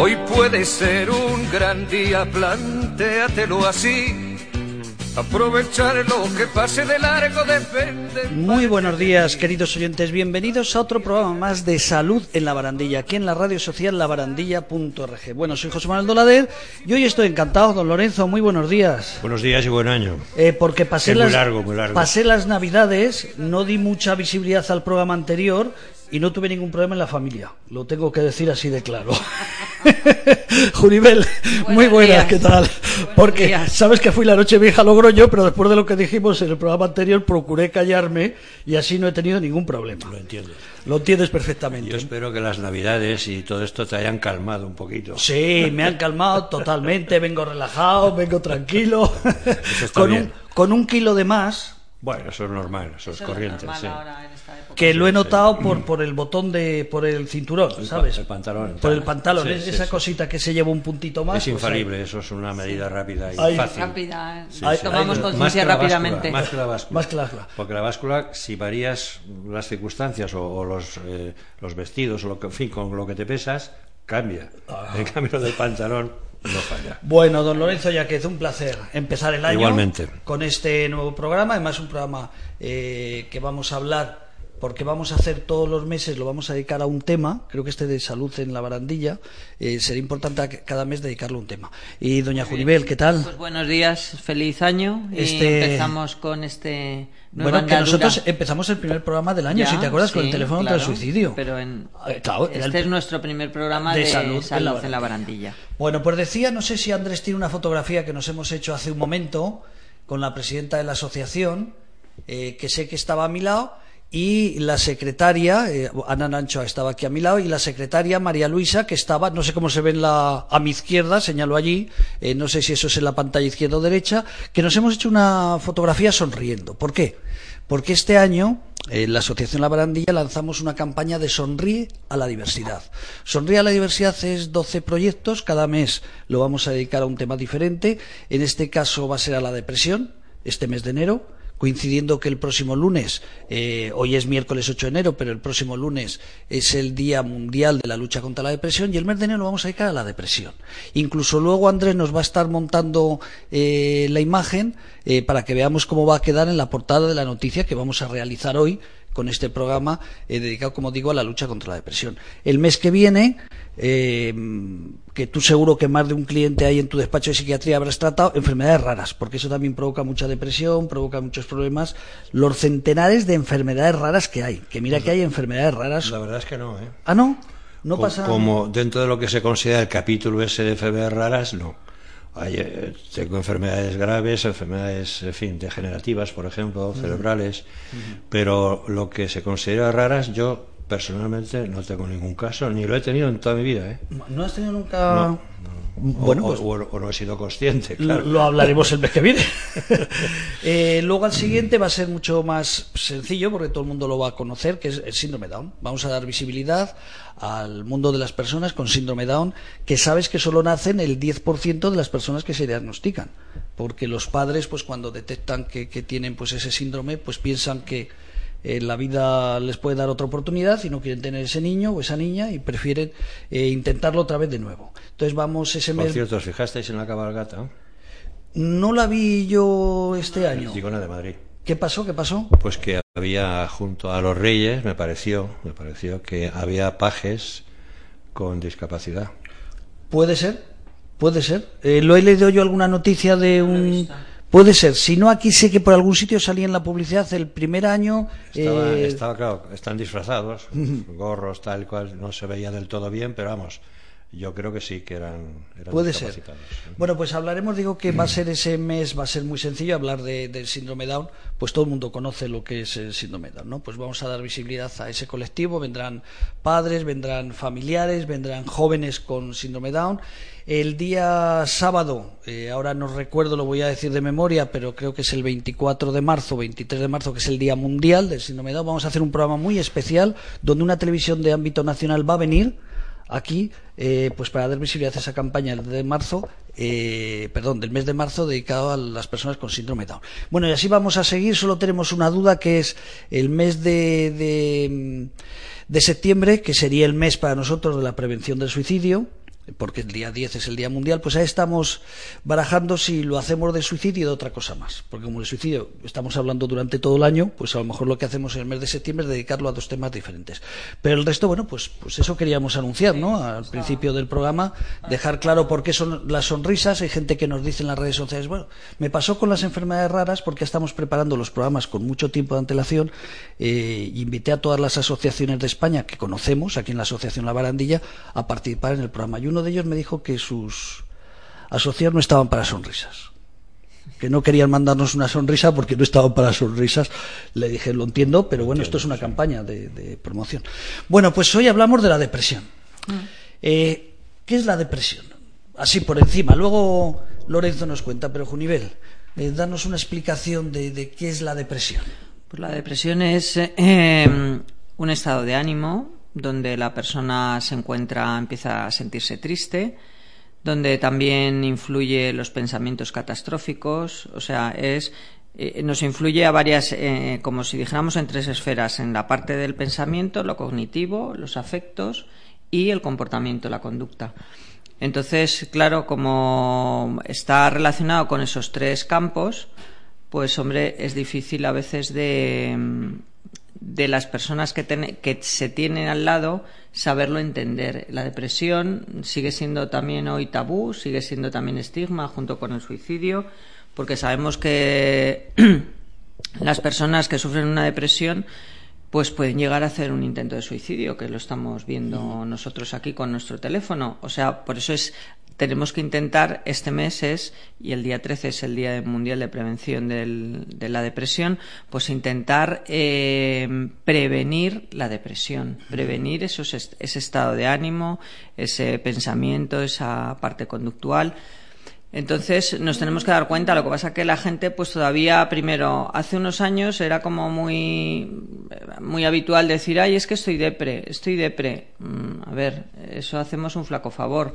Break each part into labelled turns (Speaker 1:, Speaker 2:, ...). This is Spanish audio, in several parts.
Speaker 1: Hoy puede ser un gran día, plantéatelo así. Aprovechar lo que pase de largo depende.
Speaker 2: Muy buenos días, queridos oyentes. Bienvenidos a otro programa más de salud en la barandilla, aquí en la radio social labarandilla.org. Bueno, soy José Manuel Dolader y hoy estoy encantado, don Lorenzo. Muy buenos días.
Speaker 3: Buenos días y buen año.
Speaker 2: Eh, porque pasé
Speaker 3: Es muy
Speaker 2: las,
Speaker 3: largo, muy largo.
Speaker 2: pasé las navidades, no di mucha visibilidad al programa anterior y no tuve ningún problema en la familia. Lo tengo que decir así de claro. Juribel, muy
Speaker 4: Buenos
Speaker 2: buenas,
Speaker 4: días.
Speaker 2: ¿qué tal? Porque
Speaker 4: días.
Speaker 2: sabes que fui la noche vieja a Logroño, pero después de lo que dijimos en el programa anterior procuré callarme y así no he tenido ningún problema.
Speaker 3: Lo entiendo.
Speaker 2: Lo entiendes perfectamente.
Speaker 3: Yo espero que las navidades y todo esto te hayan calmado un poquito.
Speaker 2: Sí, me han calmado totalmente, vengo relajado, vengo tranquilo.
Speaker 3: está
Speaker 2: con, un,
Speaker 3: bien.
Speaker 2: con un kilo de más,
Speaker 3: Bueno, eso es normal, eso es corriente. sí.
Speaker 4: ahora en esta época.
Speaker 2: que lo he
Speaker 3: sí.
Speaker 2: notado por, por el botón de, por el cinturón,
Speaker 3: El
Speaker 2: ¿sabes?
Speaker 3: el pantalón.
Speaker 2: Por el pantalón,
Speaker 3: Sí,
Speaker 2: es-
Speaker 3: sí,
Speaker 2: esa
Speaker 3: sí.
Speaker 2: cosita que se lleva un puntito más.
Speaker 3: Es
Speaker 2: pues
Speaker 3: infalible, eso es una medida rápida y
Speaker 2: Ay.
Speaker 3: fácil.
Speaker 4: Rápida.
Speaker 3: Sí,
Speaker 2: Ay,
Speaker 3: sí.
Speaker 4: tomamos conciencia rápidamente.
Speaker 3: báscula, más que la báscula.
Speaker 2: Más que la báscula.
Speaker 3: Porque la báscula, si varías las circunstancias o, o los, eh, los vestidos o lo que, en fin, con lo que te pesas, cambia.
Speaker 2: Ah.
Speaker 3: En cambio, lo del pantalón no falla.
Speaker 2: Bueno, don Lorenzo Yaquez, un placer empezar el año
Speaker 3: Igualmente.
Speaker 2: con este nuevo programa. Además, un programa eh, que vamos a hablar, porque vamos a hacer todos los meses, lo vamos a dedicar a un tema. Creo que este de salud en la barandilla eh, será importante cada mes dedicarle un tema. Y doña Juribel, ¿qué tal?
Speaker 4: Pues buenos días, feliz año. Y
Speaker 2: Este-
Speaker 4: empezamos con este nueva
Speaker 2: Bueno, que nosotros empezamos el primer programa del año, si te acuerdas, con el teléfono
Speaker 4: claro,
Speaker 2: contra el suicidio.
Speaker 4: Pero en,
Speaker 2: Eh, claro, el-
Speaker 4: este es nuestro primer programa
Speaker 2: de
Speaker 4: de,
Speaker 2: salud
Speaker 4: salud,
Speaker 2: en la
Speaker 4: en la barandilla.
Speaker 2: Bueno, pues decía, no sé si Andrés tiene una fotografía que nos hemos hecho hace un momento con la presidenta de la asociación, eh, que sé que estaba a mi lado, y la secretaria, eh, Ana Nancho estaba aquí a mi lado, y la secretaria María Luisa, que estaba, no sé cómo se ve en la, a mi izquierda, señalo allí, eh, no sé si eso es en la pantalla izquierda o derecha, que nos hemos hecho una fotografía sonriendo. ¿Por qué? Porque este año en la Asociación La Barandilla lanzamos una campaña de Sonríe a la Diversidad. Sonríe a la Diversidad es 12 proyectos, cada mes lo vamos a dedicar a un tema diferente. En este caso va a ser a la depresión, este mes de enero, coincidiendo que el próximo lunes, eh, hoy es miércoles 8 de enero, pero el próximo lunes es el Día Mundial de la Lucha contra la Depresión y el mes de enero lo vamos a dedicar a la depresión. Incluso luego Andrés nos va a estar montando eh, la imagen eh, para que veamos cómo va a quedar en la portada de la noticia que vamos a realizar hoy con este programa eh, dedicado, como digo, a la lucha contra la depresión. El mes que viene, eh, que tú seguro que más de un cliente hay en tu despacho de psiquiatría habrás tratado, enfermedades raras, porque eso también provoca mucha depresión, provoca muchos problemas. Los centenares de enfermedades raras que hay, que mira que hay enfermedades raras.
Speaker 3: La verdad es que no, ¿eh?
Speaker 2: Ah, no, no pasa.
Speaker 3: Como dentro de lo que se considera el capítulo ese de enfermedades raras, no. Hay, eh, tengo enfermedades graves, enfermedades, en fin, degenerativas, por ejemplo, cerebrales, pero lo que se considera raras, yo personalmente no tengo ningún caso, ni lo he tenido en toda mi vida, ¿eh?
Speaker 2: ¿No has tenido nunca.?
Speaker 3: No,
Speaker 2: Bueno,
Speaker 3: o,
Speaker 2: pues
Speaker 3: o- o no he sido consciente, claro.
Speaker 2: Lo hablaremos el mes que viene. Eh, luego al siguiente va a ser mucho más sencillo porque todo el mundo lo va a conocer, que es el síndrome Down. Vamos a dar visibilidad al mundo de las personas con síndrome Down, que sabes que solo nacen el 10% de las personas que se diagnostican. Porque los padres, pues cuando detectan que, que tienen pues ese síndrome, pues piensan que eh, la vida les puede dar otra oportunidad y no quieren tener ese niño o esa niña y prefieren eh, intentarlo otra vez de nuevo. Entonces vamos ese
Speaker 3: Por
Speaker 2: mes.
Speaker 3: cierto, ¿os fijasteis en la cabalgata?
Speaker 2: No la vi yo este año.
Speaker 3: Digona de Madrid.
Speaker 2: ¿Qué pasó? ¿Qué pasó?
Speaker 3: Pues que había junto a los reyes, me pareció, me pareció que había pajes con discapacidad.
Speaker 2: Puede ser, puede ser. Eh, lo he leído yo alguna noticia de un. Puede ser. Si no, aquí sé que por algún sitio salía en la publicidad el primer año.
Speaker 3: Estaba,
Speaker 2: eh,
Speaker 3: estaba, claro, están disfrazados, gorros tal cual, no se veía del todo bien, pero vamos, yo creo que sí que eran, eran
Speaker 2: Puede ser.
Speaker 3: discapacitados.
Speaker 2: Bueno, pues hablaremos, digo que va a ser ese mes, va a ser muy sencillo hablar de- del síndrome Down, pues todo el mundo conoce lo que es el síndrome Down, ¿no? Pues vamos a dar visibilidad a ese colectivo, vendrán padres, vendrán familiares, vendrán jóvenes con síndrome Down. El día sábado, eh, ahora no recuerdo, lo voy a decir de memoria, pero creo que es el 24 de marzo, 23 de marzo, que es el Día Mundial del Síndrome Down, vamos a hacer un programa muy especial donde una televisión de ámbito nacional va a venir aquí, eh, pues para dar visibilidad a esa campaña de marzo, eh, perdón, del mes de marzo dedicado a las personas con síndrome Down. Bueno, y así vamos a seguir. Solo tenemos una duda que es el mes de, de, de septiembre, que sería el mes para nosotros de la prevención del suicidio porque el día 10 es el Día Mundial, pues ahí estamos barajando si lo hacemos de suicidio y de otra cosa más. Porque como el suicidio estamos hablando durante todo el año, pues a lo mejor lo que hacemos en el mes de septiembre es dedicarlo a dos temas diferentes. Pero el resto, bueno, pues, pues eso queríamos anunciar, ¿no? Al principio del programa, dejar claro por qué son las sonrisas. Hay gente que nos dice en las redes sociales, bueno, me pasó con las enfermedades raras porque estamos preparando los programas con mucho tiempo de antelación. Eh, invité a todas las asociaciones de España que conocemos, aquí en la Asociación La Barandilla, a participar en el programa. Y uno de ellos me dijo que sus asociados no estaban para sonrisas. Que no querían mandarnos una sonrisa porque no estaban para sonrisas. Le dije, lo entiendo, pero bueno, esto es una campaña de, promoción. Bueno, pues hoy hablamos de la depresión. Mm. Eh, ¿Qué es la depresión? Así por encima. Luego Lorenzo nos cuenta, pero Junivel, eh, danos una explicación de, qué es la depresión.
Speaker 4: Pues la depresión es eh, un estado de ánimo donde la persona se encuentra, empieza a sentirse triste, donde también influye los pensamientos catastróficos, o sea, es eh, nos influye a varias, eh, como si dijéramos en tres esferas, en la parte del pensamiento, lo cognitivo, los afectos y el comportamiento, la conducta. Entonces, claro, como está relacionado con esos tres campos, pues hombre, es difícil a veces de, de las personas que, que, se tienen al lado saberlo entender. La depresión sigue siendo también hoy tabú, sigue siendo también estigma junto con el suicidio, porque sabemos que las personas que sufren una depresión pues pueden llegar a hacer un intento de suicidio, que lo estamos viendo nosotros aquí con nuestro teléfono. O sea, por eso es tenemos que intentar, este mes es, y el día 13 es el Día Mundial de Prevención de la Depresión, pues intentar eh, prevenir la depresión, prevenir esos, ese estado de ánimo, ese pensamiento, esa parte conductual. Entonces nos tenemos que dar cuenta, lo que pasa que la gente pues todavía primero hace unos años era como muy muy habitual decir, "Ay, es que estoy depre, estoy depre." Mm, a ver, eso hacemos un flaco favor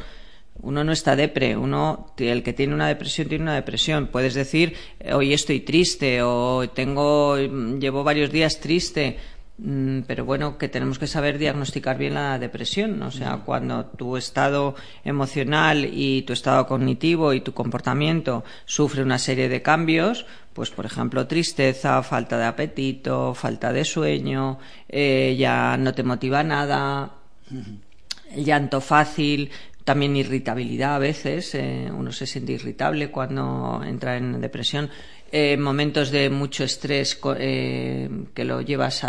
Speaker 4: uno no está depre, uno, el que tiene una depresión tiene una depresión. Puedes decir, hoy estoy triste o tengo, llevo varios días triste, mm, pero bueno, que tenemos que saber diagnosticar bien la depresión. O sea, cuando tu estado emocional y tu estado cognitivo y tu comportamiento sufre una serie de cambios, pues por ejemplo tristeza, falta de apetito, falta de sueño, eh, ya no te motiva nada, llanto fácil, también irritabilidad a veces, eh, uno se siente irritable cuando entra en depresión, eh, momentos de mucho estrés eh, que lo llevas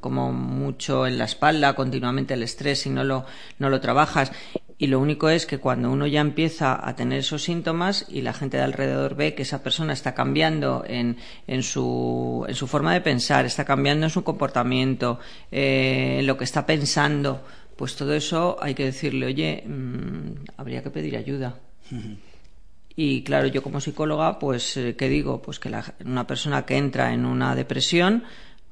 Speaker 4: como mucho en la espalda, continuamente el estrés y no lo, no lo trabajas. Y lo único es que cuando uno ya empieza a tener esos síntomas y la gente de alrededor ve que esa persona está cambiando en, en, su, en su forma de pensar, está cambiando en su comportamiento, en lo que está pensando, pues todo eso hay que decirle, oye, mm, habría que pedir ayuda. Y claro, yo como psicóloga, pues, eh, ¿qué digo? Pues que una persona que entra en una depresión,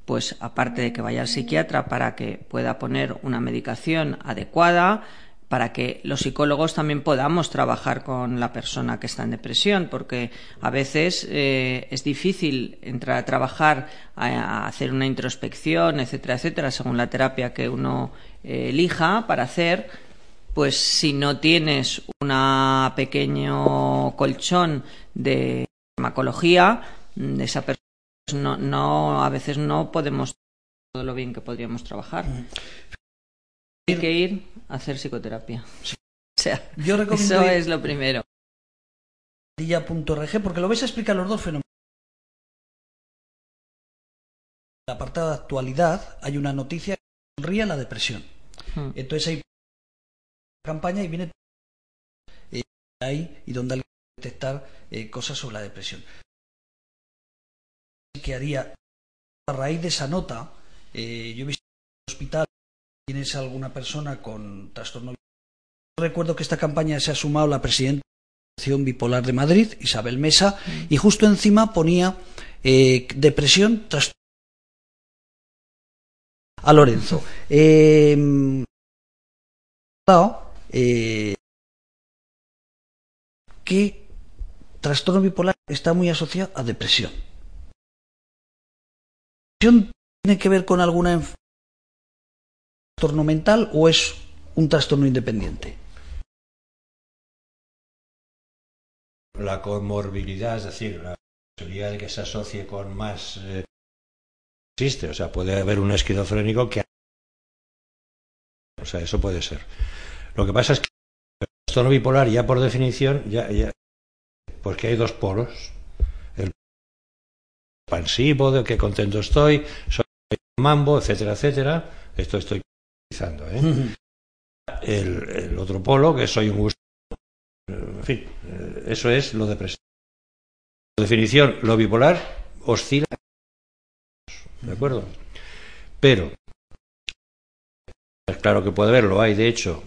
Speaker 4: pues aparte de que vaya al psiquiatra para que pueda poner una medicación adecuada, para que los psicólogos también podamos trabajar con la persona que está en depresión, porque a veces eh, es difícil entrar a trabajar, a, hacer una introspección, etcétera, etcétera, según la terapia que uno eh, elija para hacer, pues si no tienes un pequeño colchón de farmacología, de esa persona, no, no, a veces no podemos todo lo bien que podríamos trabajar. Hay que ir hacer psicoterapia. O sea, Yo recomiendo eso es lo primero.
Speaker 2: porque lo vais a explicar los dos fenómenos. En la apartado de actualidad hay una noticia que sonríe la depresión. Hmm. Entonces hay campaña y viene eh, ahí y donde hay que detectar eh, cosas sobre la depresión. Que haría a raíz de esa nota, eh, yo he visto en el hospital tienes alguna persona con trastorno recuerdo que esta campaña se ha sumado la presidenta de la Asociación Bipolar de Madrid, Isabel Mesa, y justo encima ponía eh, depresión, trastorno a Lorenzo. Eh, eh, que trastorno bipolar está muy asociado a depresión. ¿Depresión tiene que ver con alguna trastorno mental o es un trastorno independiente?
Speaker 3: La comorbilidad, es decir, la posibilidad de que se asocie con más eh, existe, o sea, puede haber un esquizofrénico que o sea, eso puede ser. Lo que pasa es que el trastorno bipolar ya por definición ya, ya porque hay dos polos. El expansivo, de qué contento estoy, soy mambo, etcétera, etcétera. Esto estoy ¿eh? el, otro polo, que soy un gusto. Eh, eso es lo depresivo. Por definición, lo bipolar oscila. ¿De acuerdo? Pero, claro que puede haberlo, hay de hecho,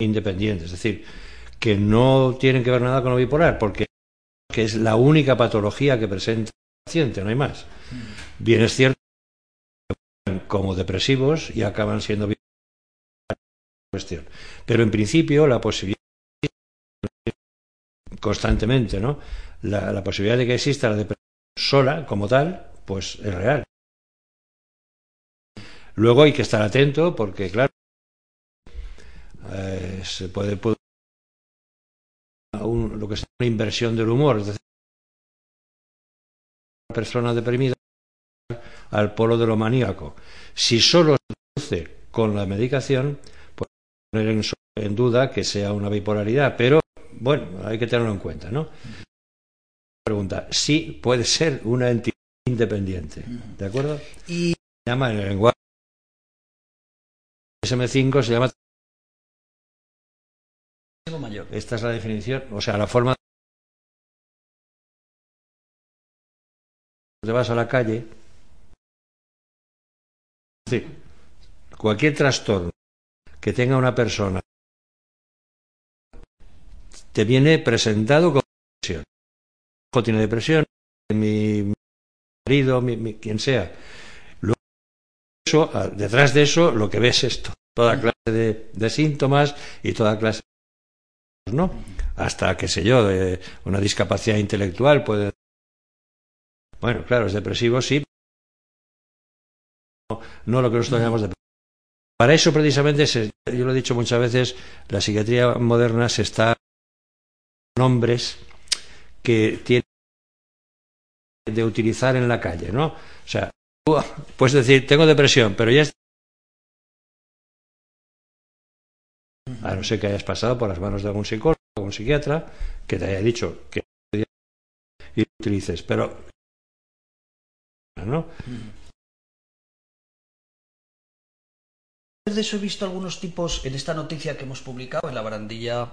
Speaker 3: independientes, es decir, que no tienen que ver nada con lo bipolar, porque es la única patología que presenta el paciente, no hay más. Bien es cierto como depresivos y acaban siendo cuestión. Pero en principio la posibilidad constantemente, ¿no? La, posibilidad de que exista la depresión sola como tal, pues es real. Luego hay que estar atento porque, claro, eh, se puede, puede un, lo que es una inversión del humor, es decir, una persona deprimida al polo de lo maníaco. Si solo se produce con la medicación, pues poner en, en duda que sea una bipolaridad, pero bueno, hay que tenerlo en cuenta, ¿no? Pregunta, sí puede ser una entidad independiente, ¿de acuerdo? Y se llama en el lenguaje SM5 se llama
Speaker 2: mayor.
Speaker 3: Esta es la definición, o sea, la forma te vas a la calle sí, cualquier trastorno que tenga una persona te viene presentado con depresión. Hijo tiene depresión, mi marido, mi, mi, quien sea. Luego, eso, detrás de eso, lo que ves es toda clase de, de síntomas y toda clase ¿no? Hasta, qué sé yo, de una discapacidad intelectual puede. Bueno, claro, es depresivo, sí. No, lo que nosotros llamamos depresivo. Para eso, precisamente, yo lo he dicho muchas veces, la psiquiatría moderna se está nombres que tiene de utilizar en la calle, ¿no? O sea, puedes decir, tengo depresión, pero ya a no ser que hayas pasado por las manos de algún psicólogo algún psiquiatra que te haya dicho que y utilices, pero ¿no?
Speaker 2: De eso he visto algunos tipos en esta noticia que hemos publicado en la barandilla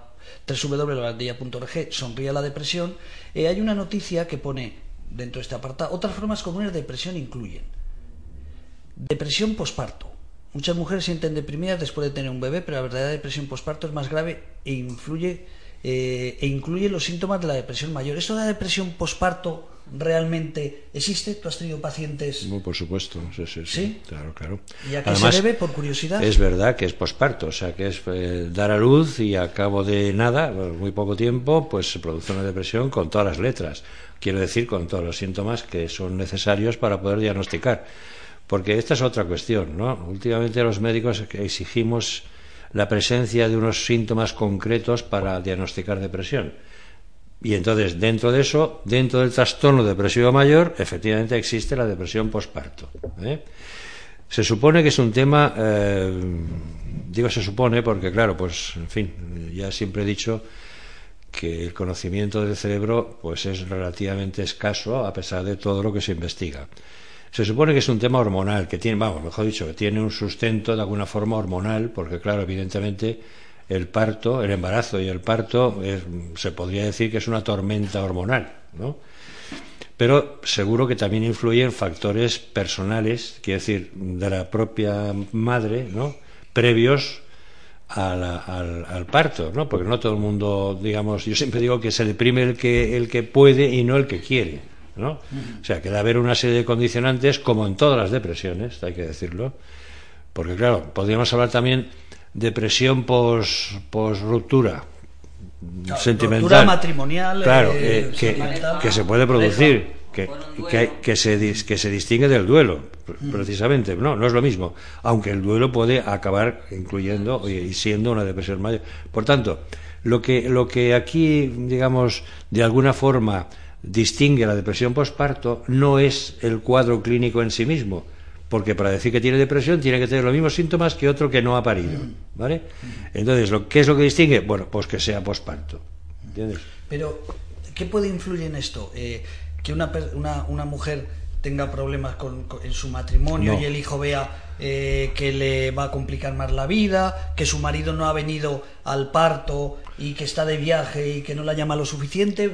Speaker 2: www.barandilla.org sonríe la depresión eh, hay una noticia que pone dentro de este apartado otras formas comunes de depresión incluyen depresión posparto Muchas mujeres se sienten deprimidas después de tener un bebé, pero la verdadera depresión postparto es más grave e influye eh, e incluye los síntomas de la depresión mayor. ¿Esto de la depresión posparto realmente existe? ¿Tú has tenido pacientes?
Speaker 3: No, por supuesto, sí, sí, sí.
Speaker 2: ¿Sí?
Speaker 3: claro, claro.
Speaker 2: ¿Y a qué
Speaker 3: Además,
Speaker 2: se debe, por curiosidad?
Speaker 3: Es verdad que es posparto, o sea, que es eh, dar a luz y a cabo de nada, muy poco tiempo, pues se produce una depresión con todas las letras. Quiero decir, con todos los síntomas que son necesarios para poder diagnosticar. Porque esta es otra cuestión, ¿no? Últimamente los médicos exigimos la presencia de unos síntomas concretos para diagnosticar depresión. Y entonces, dentro de eso, dentro del trastorno depresivo mayor, efectivamente existe la depresión posparto. ¿eh? Se supone que es un tema, eh, digo se supone porque, claro, pues, en fin, ya siempre he dicho que el conocimiento del cerebro pues es relativamente escaso a pesar de todo lo que se investiga. Se supone que es un tema hormonal, que tiene, vamos, mejor dicho, que tiene un sustento de alguna forma hormonal, porque claro, evidentemente el parto, el embarazo y el parto es, se podría decir que es una tormenta hormonal, ¿no? Pero seguro que también influyen factores personales, quiero decir, de la propia madre, ¿no? Previos a la, al, al, parto, ¿no? Porque no todo el mundo, digamos, yo siempre digo que se deprime el que, el que puede y no el que quiere. ¿no? O sea, que debe haber una serie de condicionantes, como en todas las depresiones, hay que decirlo, Porque claro, podríamos hablar también depresión pos, pos ruptura sentimental.
Speaker 2: Ruptura matrimonial.
Speaker 3: Claro,
Speaker 2: eh,
Speaker 3: eh, que, se puede producir, que, que, que se, dis- que se distingue del duelo,
Speaker 2: Mm.
Speaker 3: precisamente. No, no es lo mismo. Aunque el duelo puede acabar incluyendo y y siendo una depresión mayor. Por tanto, lo que, lo que aquí, digamos, de alguna forma distingue la depresión posparto no es el cuadro clínico en sí mismo, porque para decir que tiene depresión tiene que tener los mismos síntomas que otro que no ha parido, ¿vale? Entonces, ¿lo, ¿qué es lo que distingue? Bueno, pues que sea posparto, ¿entiendes?
Speaker 2: Pero, ¿qué puede influir en esto? Eh, que una, una, una mujer tenga problemas con, con- en su matrimonio
Speaker 3: No.
Speaker 2: y el hijo vea eh, que le va a complicar más la vida, que su marido no ha venido al parto y que está de viaje y que no la llama lo suficiente,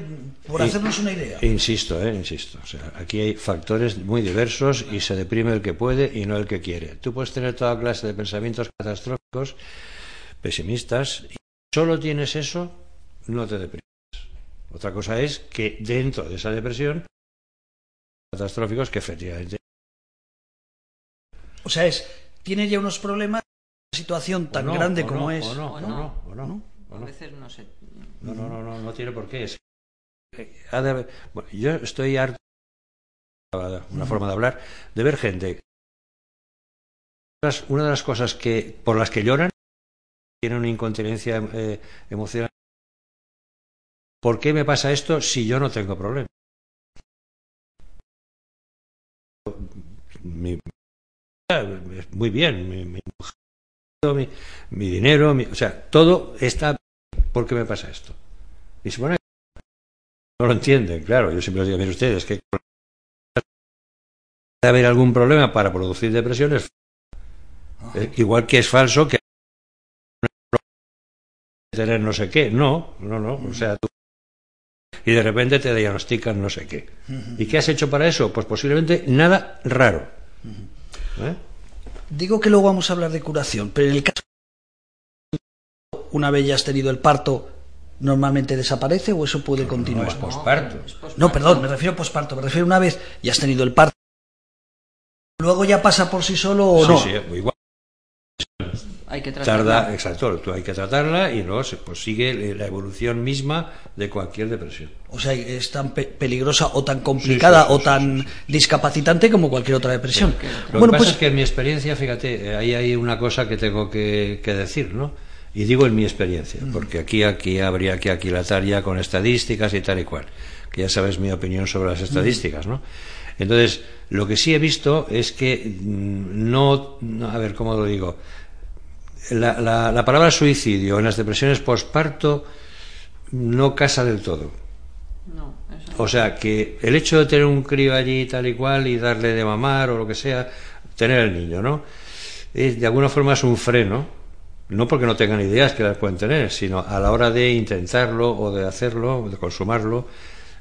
Speaker 2: por hacernos una idea.
Speaker 3: Insisto, eh, insisto. O sea, aquí hay factores muy diversos y se deprime el que puede y no el que quiere. Tú puedes tener toda clase de pensamientos catastróficos, pesimistas, y solo tienes eso, no te deprimes. Otra cosa es que dentro de esa depresión, catastróficos que efectivamente
Speaker 2: O sea, es, tiene ya unos problemas, una situación tan
Speaker 3: no,
Speaker 2: grande como
Speaker 3: no,
Speaker 2: es.
Speaker 3: O no, o no, o no, o
Speaker 4: A
Speaker 3: no.
Speaker 4: veces no sé.
Speaker 3: No, no, no, no, no tiene por qué. Es- ha de haber- bueno, yo estoy harto, una forma de hablar, de ver gente. Una de las cosas que por las que lloran tienen una incontinencia eh, emocional. ¿Por qué me pasa esto si yo no tengo problema? Mi- muy bien, mi, mi mujer, mi, mi dinero, mi- o sea, todo está ¿por qué me pasa esto? Y se pone no lo entienden, claro, yo siempre les digo, miren ustedes, que puede haber algún problema para producir depresiones, eh, igual que es falso que tener no sé qué, no, no, no, o sea, tú y de repente te diagnostican no sé qué. ¿Y qué has hecho para eso? Pues posiblemente nada raro. ¿Eh?
Speaker 2: Digo que luego vamos a hablar de curación, pero en el caso una vez ya has tenido el parto, normalmente desaparece o eso puede
Speaker 3: No
Speaker 2: continuar.
Speaker 3: es posparto.
Speaker 2: No, perdón, me refiero a posparto, me refiero a una vez ya has tenido el parto. Luego ya pasa por sí solo o
Speaker 3: Sí,
Speaker 2: no.
Speaker 3: sí, igual.
Speaker 4: Hay que tratarla.
Speaker 3: Tarda, exacto, tú hay que tratarla y luego se pues, sigue la evolución misma de cualquier depresión.
Speaker 2: O sea, es tan pe- peligrosa o tan complicada
Speaker 3: Sí, sí, sí,
Speaker 2: o tan discapacitante como cualquier otra depresión.
Speaker 3: Lo
Speaker 2: Bueno,
Speaker 3: que pasa
Speaker 2: pues
Speaker 3: es que en mi experiencia, fíjate, eh, ahí hay una cosa que tengo que, que decir, ¿no? Y digo en mi experiencia, porque aquí, aquí habría que aquilatar ya con estadísticas y tal y cual, que ya sabes mi opinión sobre las estadísticas, ¿no? Entonces, lo que sí he visto es que mm, no- a ver, ¿cómo lo digo? La, la- la palabra suicidio en las depresiones posparto no casa del todo.
Speaker 4: No, eso
Speaker 3: O sea, que el hecho de tener un crío allí tal y cual y darle de mamar o lo que sea, tener el niño, ¿no? Es, de alguna forma es un freno, no porque no tengan ideas que las pueden tener, sino a la hora de intentarlo o de hacerlo, de consumarlo,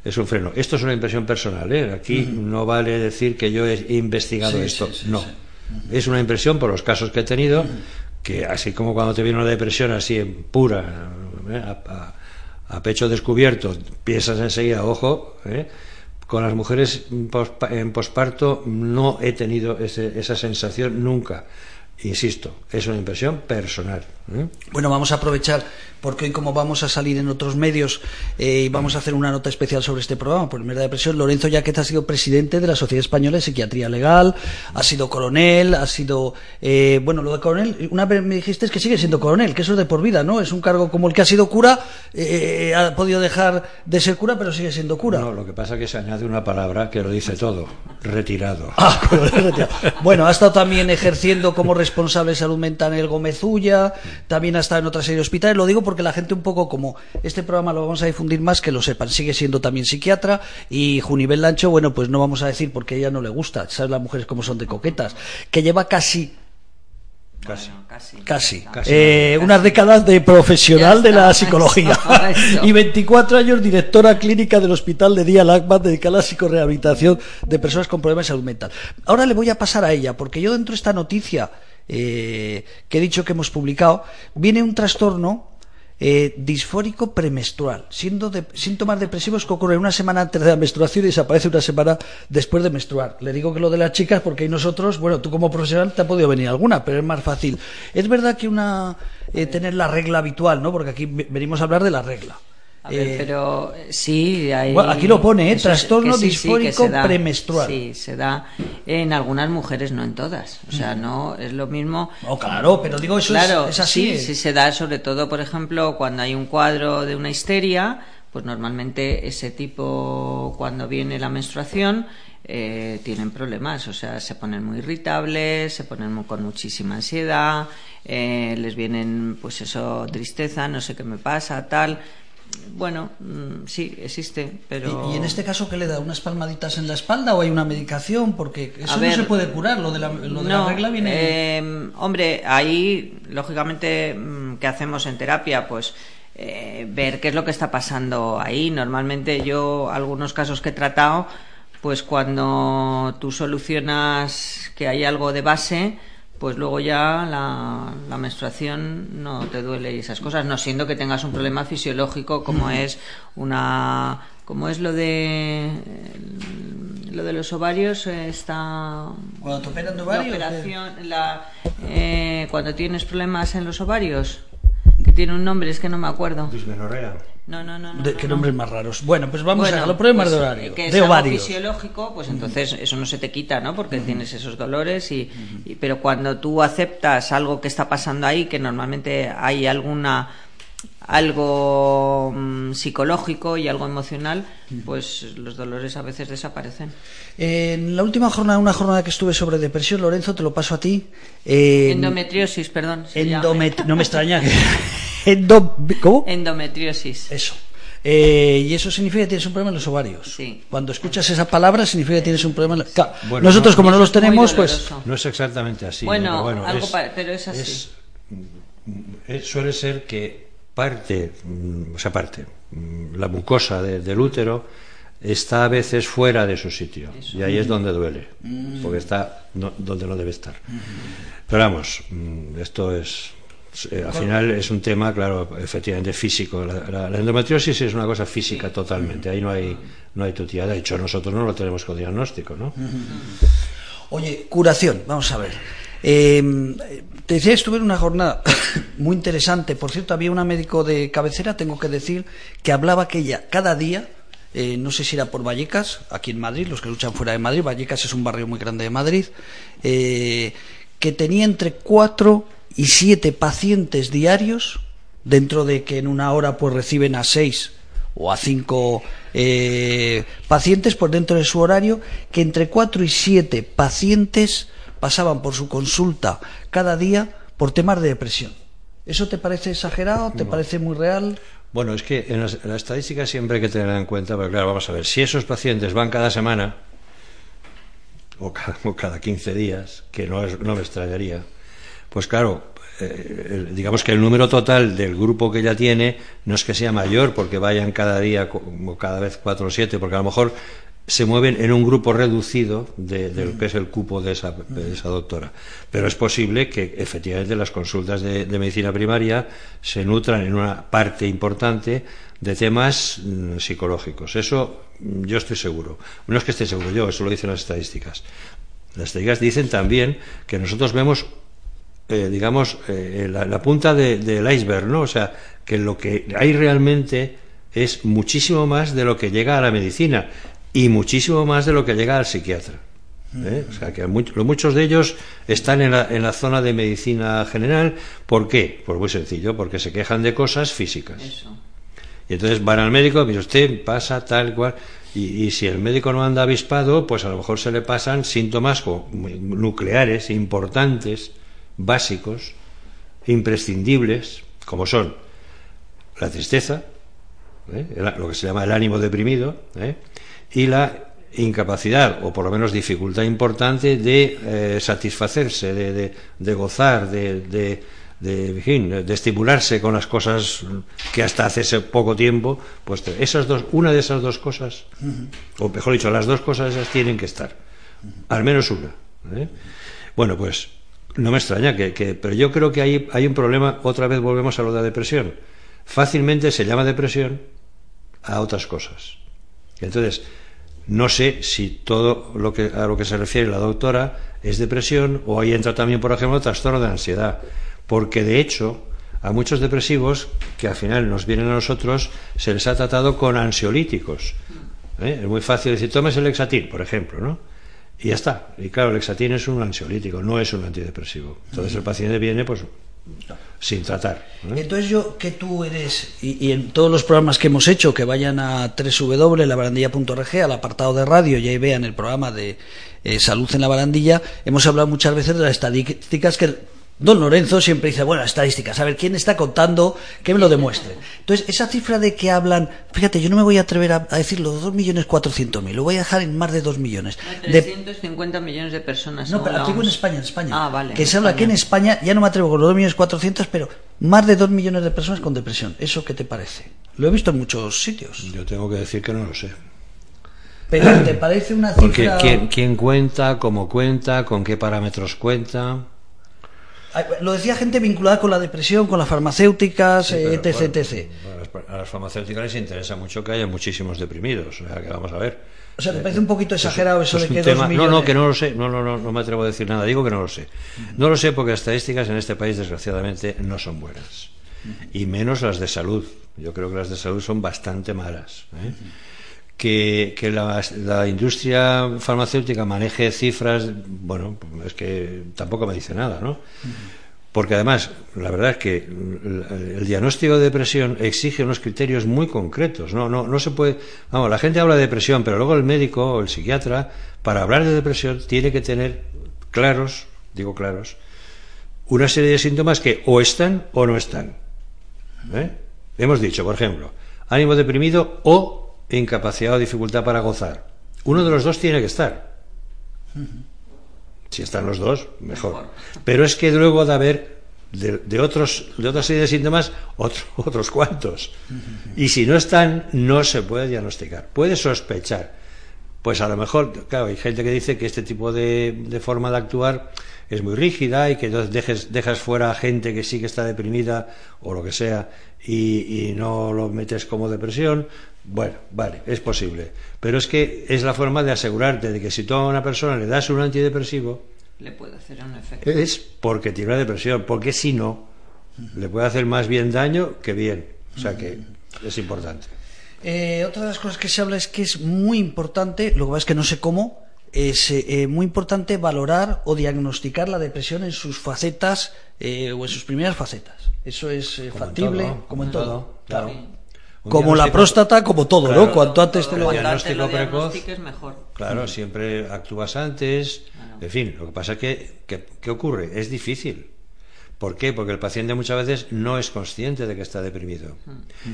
Speaker 3: es un freno. Esto es una impresión personal, ¿eh? Aquí no vale decir que yo he investigado
Speaker 2: Sí,
Speaker 3: esto,
Speaker 2: sí, sí,
Speaker 3: no.
Speaker 2: sí.
Speaker 3: Es una impresión por los casos que he tenido, que así como cuando te viene una depresión así en pura, ¿eh? a, pecho descubierto, piensas enseguida, ojo, ¿eh? con las mujeres en posparto no he tenido ese- esa sensación nunca. Insisto, es una impresión personal. ¿Eh?
Speaker 2: Bueno, vamos a aprovechar porque hoy como vamos a salir en otros medios eh, y vamos a hacer una nota especial sobre este programa por Mera Depresión, Lorenzo Yaquet ha sido presidente de la Sociedad Española de Psiquiatría Legal, ha sido coronel, ha sido... eh, bueno, lo de coronel, una vez me dijiste que sigue siendo coronel, que eso es de por vida, ¿no? Es un cargo como el que ha sido cura, eh, ha podido dejar de ser cura, pero sigue siendo cura.
Speaker 3: No, lo que pasa es que se añade una palabra que lo dice todo, retirado.
Speaker 2: Ah, coronel retirado. bueno, ha estado también ejerciendo como responsable de salud mental en el Gómez Ulla, también ha estado en otra serie de hospitales. Lo digo porque la gente un poco como este programa lo vamos a difundir más, que lo sepan. Sigue siendo también psiquiatra y Junibel Lancho, bueno, pues no vamos a decir porque a ella no le gusta. Sabes las mujeres como son de coquetas. Que lleva casi
Speaker 3: Casi.
Speaker 4: Bueno, casi.
Speaker 2: Casi.
Speaker 3: Casi.
Speaker 2: Eh, unas décadas de profesional de la psicología.
Speaker 4: eso, eso.
Speaker 2: y 24 años directora clínica del Hospital de Día Lacman dedicada a la psicorehabilitación de personas con problemas de salud mental. Ahora le voy a pasar a ella, porque yo dentro de esta noticia eh, que he dicho que hemos publicado, viene un trastorno eh, disfórico premenstrual, siendo de, síntomas depresivos que ocurren una semana antes de la menstruación y desaparece una semana después de menstruar. Le digo que lo de las chicas porque nosotros, bueno, tú como profesional te ha podido venir alguna, pero es más fácil. Es verdad que una eh, tener la regla habitual, ¿no? Porque aquí venimos a hablar de la regla.
Speaker 4: A ver, eh, pero sí, hay,
Speaker 2: aquí lo pone, ¿eh? trastorno disfórico premenstrual.
Speaker 4: Sí, se da en algunas mujeres, no en todas. O sea, no es lo mismo.
Speaker 2: Oh, claro, pero digo, eso es, así.
Speaker 4: Sí, sí, se da sobre todo, por ejemplo, cuando hay un cuadro de una histeria, pues normalmente ese tipo, cuando viene la menstruación, eh, tienen problemas, o sea, se ponen muy irritables, se ponen con muchísima ansiedad, eh, les vienen, pues eso, tristeza, no sé qué me pasa, tal bueno, mm, sí, existe, pero...
Speaker 2: ¿Y, en este caso qué le da? ¿Unas palmaditas en la espalda o hay una medicación? Porque eso no se puede curar, lo de la, lo de la regla viene...
Speaker 4: Em, hombre, ahí, lógicamente, mm, ¿qué hacemos en terapia? Pues eh, ver qué es lo que está pasando ahí. Normalmente yo, algunos casos que he tratado, pues cuando tú solucionas que hay algo de base pues luego ya la, menstruación no te duele y esas cosas, no siendo que tengas un problema fisiológico como es una como es lo de lo de los ovarios está
Speaker 2: cuando te operan de ovarios
Speaker 4: la operación eh, cuando tienes problemas en los ovarios que tiene un nombre es que no me acuerdo
Speaker 3: dismenorrea
Speaker 4: no, no, no.
Speaker 2: ¿Qué nombres más raros? Bueno, pues vamos a los problemas
Speaker 4: pues,
Speaker 2: de horario.
Speaker 4: Que
Speaker 2: es
Speaker 4: algo fisiológico, pues entonces eso no se te quita, ¿no? Porque tienes esos dolores y, pero cuando tú aceptas algo que está pasando ahí, que normalmente hay alguna algo mm, psicológico y algo emocional, pues los dolores a veces desaparecen.
Speaker 2: En la última jornada, una jornada que estuve sobre depresión, Lorenzo, te lo paso a ti.
Speaker 4: Endometriosis, perdón.
Speaker 2: No me extraña.
Speaker 4: ¿Cómo? Endometriosis.
Speaker 2: Eso. Eh, y eso significa que tienes un problema en los ovarios.
Speaker 4: Sí.
Speaker 2: Cuando escuchas esa palabra significa que tienes un problema. En Nosotros como no los tenemos, pues
Speaker 3: no es exactamente así.
Speaker 4: Bueno, algo pero es así.
Speaker 3: suele ser que parte, mm, o sea, parte, mm, la mucosa del útero está a veces fuera de su sitio y ahí es donde duele, mm. porque está donde no debe estar. Pero vamos, esto es eh, al final es un tema, claro, efectivamente físico. La, endometriosis es una cosa física totalmente. Ahí no hay, no hay tutía. De hecho, nosotros no lo tenemos con diagnóstico, ¿no?
Speaker 2: Oye, curación, vamos a ver. Eh, decía, estuve en una jornada muy interesante. Por cierto, había una médico de cabecera, tengo que decir, que hablaba que ella cada día, eh, no sé si era por Vallecas, aquí en Madrid, los que luchan fuera de Madrid, Vallecas es un barrio muy grande de Madrid, que tenía entre cuatro y siete pacientes diarios, dentro de que en una hora pues reciben a seis o a cinco eh, pacientes por dentro de su horario, que entre cuatro y siete pacientes pasaban por su consulta cada día por temas de depresión. ¿Eso te parece exagerado? ¿Te parece muy real?
Speaker 3: Bueno, es que en la, estadística siempre hay que tener en cuenta, pero claro, vamos a ver, si esos pacientes van cada semana o cada, o cada 15 días, que no, es, no me extrañaría, pues claro, eh, digamos que el número total del grupo que ella tiene no es que sea mayor porque vayan cada día o cada vez cuatro o siete, porque a lo mejor se mueven en un grupo reducido de, lo que es el cupo de esa, doctora. Pero es posible que efectivamente las consultas de, medicina primaria se nutran en una parte importante de temas mm, psicológicos. Eso mm, yo estoy seguro. No es que esté seguro yo, eso lo dicen las estadísticas. Las estadísticas dicen también que nosotros vemos eh, digamos, eh, la, punta del iceberg, ¿no? O sea, que lo que hay realmente es muchísimo más de lo que llega a la medicina y muchísimo más de lo que llega al psiquiatra. ¿eh? O sea, que muchos de ellos están en la, en la, zona de medicina general. ¿Por qué? Pues muy sencillo, porque se quejan de cosas físicas. Y entonces van al médico, y usted pasa tal cual. Y, y, si el médico no anda avispado, pues a lo mejor se le pasan síntomas nucleares importantes básicos, imprescindibles, como son la tristeza, ¿eh? lo que se llama el ánimo deprimido, ¿eh? Y la incapacidad, o por lo menos dificultad importante, de eh, satisfacerse, de, gozar, de, de, de, estimularse con las cosas que hasta hace poco tiempo, pues esas dos, una de esas dos cosas, o mejor dicho, las dos cosas esas tienen que estar, al menos una. Bueno, pues no me extraña, que, pero yo creo que hay, hay un problema, otra vez volvemos a lo de la depresión. fácilmente se llama depresión a otras cosas. Entonces, no sé si todo lo que, a lo que se refiere la doctora es depresión o ahí entra también, por ejemplo, trastorno de ansiedad. Porque de hecho, a muchos depresivos que al final nos vienen a nosotros se les ha tratado con ansiolíticos. ¿eh? Es muy fácil decir, tomes el Lexatin, por ejemplo, ¿no? Y ya está. Y claro, el Lexatin es un ansiolítico, no es un antidepresivo. Entonces el paciente viene, pues, sin tratar.
Speaker 2: Entonces yo, que tú eres, y, en todos los programas que hemos hecho, que vayan a www.labarandilla.org, al apartado de radio, y ahí vean el programa de eh, Salud en la Barandilla, hemos hablado muchas veces de las estadísticas que Don Lorenzo siempre dice, bueno, estadísticas, a ver, ¿quién está contando? Que me lo demuestre. Entonces, esa cifra de que hablan, fíjate, yo no me voy a atrever a, decirlo, dos millones cuatrocientos mil, lo voy a dejar en más de dos millones.
Speaker 4: De 350 millones de personas.
Speaker 2: No, pero aquí en España, en España.
Speaker 4: Ah, vale.
Speaker 2: Que se habla aquí en España, ya no me atrevo con los dos millones cuatrocientos, pero más de dos millones de personas con depresión. ¿Eso qué te parece? Lo he visto en muchos sitios.
Speaker 3: Yo tengo que decir que no lo sé.
Speaker 2: Pero ¿te parece una cifra...?
Speaker 3: Porque ¿quién cuenta? ¿Cómo cuenta? ¿Con qué parámetros cuenta?
Speaker 2: Lo decía gente vinculada con la depresión, con las farmacéuticas, etc, etc.
Speaker 3: a las farmacéuticas les interesa mucho que haya muchísimos deprimidos. O sea, que vamos a ver.
Speaker 2: O sea, ¿te parece un poquito exagerado eso de que
Speaker 3: dos millones... No, no, que no lo sé. No, no, no, no me atrevo a decir nada. Digo que no lo sé. No lo sé porque las estadísticas en este país, desgraciadamente, no son buenas. Y menos las de salud. Yo creo que las de salud son bastante malas. ¿eh? Que, la, industria farmacéutica maneje cifras, bueno, es que tampoco me dice nada, ¿no? Porque además, la verdad es que el diagnóstico de depresión exige unos criterios muy concretos. No, no, no se puede. Vamos, la gente habla de depresión, pero luego el médico o el psiquiatra, para hablar de depresión, tiene que tener claros, digo claros, una serie de síntomas que o están o no están. ¿eh? Hemos dicho, por ejemplo, ánimo deprimido o incapacidad o dificultad para gozar. Uno de los dos tiene que estar. Si están los dos, mejor. Pero es que luego de haber de, otros, de otra serie de síntomas, otros cuantos. Y si no están, no se puede diagnosticar. Puede sospechar. Pues a lo mejor, claro, hay gente que dice que este tipo de, forma de actuar es muy rígida y que entonces dejes, dejas fuera a gente que sí que está deprimida o lo que sea y, y no lo metes como depresión. Bueno, vale, es posible. Pero es que es la forma de asegurarte de que si tú a una persona le das un antidepresivo,
Speaker 4: le puede hacer un efecto.
Speaker 3: Es porque tiene una depresión, porque si no, le puede hacer más bien daño que bien. O sea que es importante.
Speaker 2: Eh, otra de las cosas que se habla es que es muy importante, lo que pasa es que no sé cómo, es eh, muy importante valorar o diagnosticar la depresión en sus facetas eh, o en sus primeras facetas. Eso es factible, como en todo. Claro como la próstata, como todo, ¿no? Cuanto antes te
Speaker 3: lo diagnóstico precoz, es mejor. Claro, siempre actúas antes. En fin, lo que pasa es que, ¿qué ocurre? Es difícil. ¿Por qué? Porque el paciente muchas veces no es consciente de que está deprimido.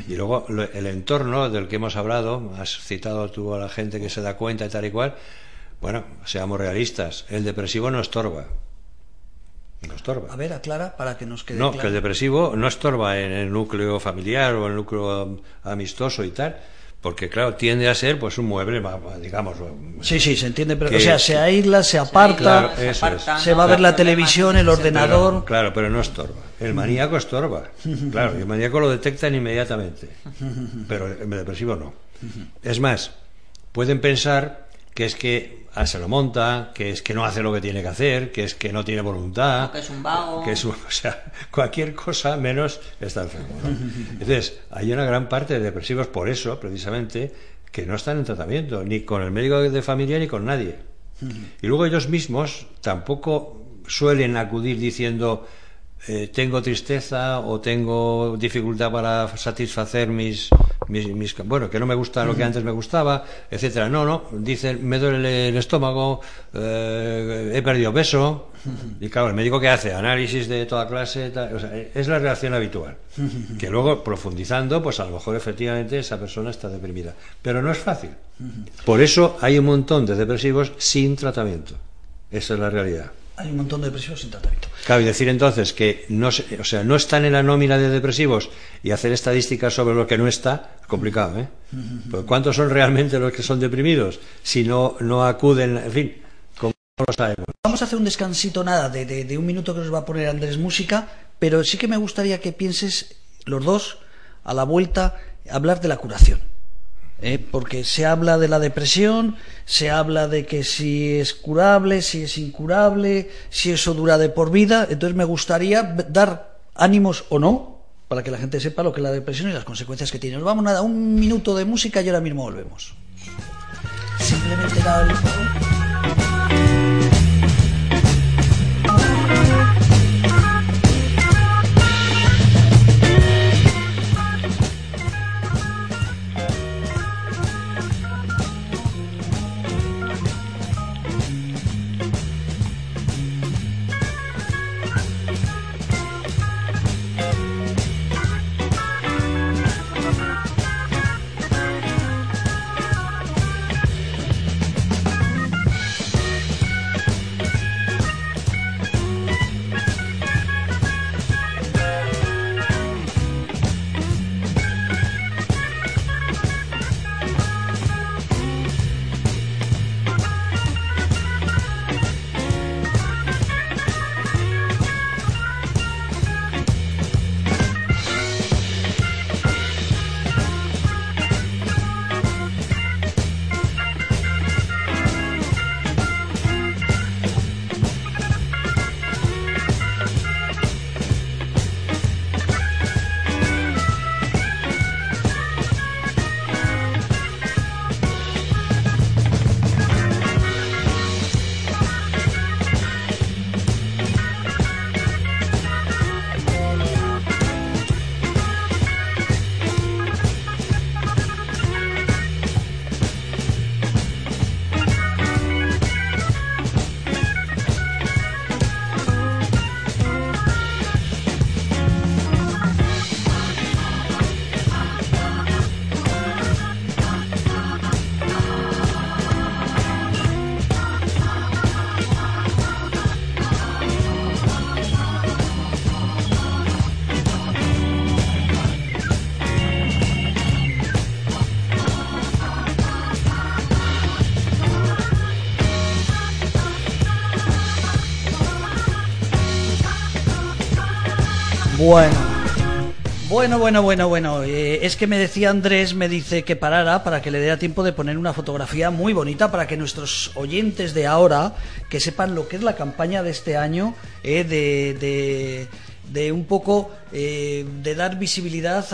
Speaker 3: Y luego el entorno del que hemos hablado, has citado tú a la gente que se da cuenta y tal y cual, bueno, seamos realistas, el depresivo no estorba. No estorba.
Speaker 2: A ver, aclara para que nos quede
Speaker 3: No, que el depresivo no estorba en el núcleo familiar o en el núcleo amistoso y tal, porque claro, tiende a ser pues un mueble, digamos.
Speaker 2: Sí, sí, se entiende, pero o sea, se aísla, se aparta, se, va a ver la televisión, el ordenador.
Speaker 3: claro, pero no estorba. El maníaco estorba. Claro, el maníaco lo detectan inmediatamente, pero el depresivo no. Es más, pueden pensar que es que ah, se lo monta, que es que no hace lo que tiene que hacer, que es que no tiene voluntad,
Speaker 4: que es un vago,
Speaker 3: que es o sea, cualquier cosa menos está enfermo. Entonces, hay una gran parte de depresivos por eso, precisamente, que no están en tratamiento, ni con el médico de familia ni con nadie. Y luego ellos mismos tampoco suelen acudir diciendo eh, tengo tristeza o tengo dificultad para satisfacer mis, mis, bueno que no me gusta lo que antes me gustaba etcétera. No no dicen me duele el estómago eh, he perdido peso y claro el médico que hace análisis de toda clase es la reacción habitual. Que luego profundizando pues a lo mejor efectivamente esa persona está deprimida. Pero no es fácil. Por eso hay un montón de depresivos sin tratamiento. Esa es la realidad
Speaker 2: hay un montón de depresivos sin tratamiento.
Speaker 3: Claro, y decir entonces que no, o sea, no están en la nómina de depresivos y hacer estadísticas sobre lo que no está, es complicado, ¿eh? ¿Cuántos son realmente los que son deprimidos si no, no acuden, en fin, como lo sabemos?
Speaker 2: Vamos a hacer un descansito, nada, de, de, un minuto que nos va a poner Andrés Música, pero sí que me gustaría que pienses los dos a la vuelta hablar de la curación. ¿Eh? porque se habla de la depresión, se habla de que si es curable, si es incurable, si eso dura de por vida. Entonces me gustaría dar ánimos o no, para que la gente sepa lo que es la depresión y las consecuencias que tiene. Nos vamos a un minuto de música y ahora mismo volvemos. Simplemente Bueno. Bueno, bueno, bueno, bueno. Eh, es que me decía Andrés, me dice que parara para que le diera tiempo de poner una fotografía muy bonita para que nuestros oyentes de ahora que sepan lo que es la campaña de este año eh, de un poco eh, de dar visibilidad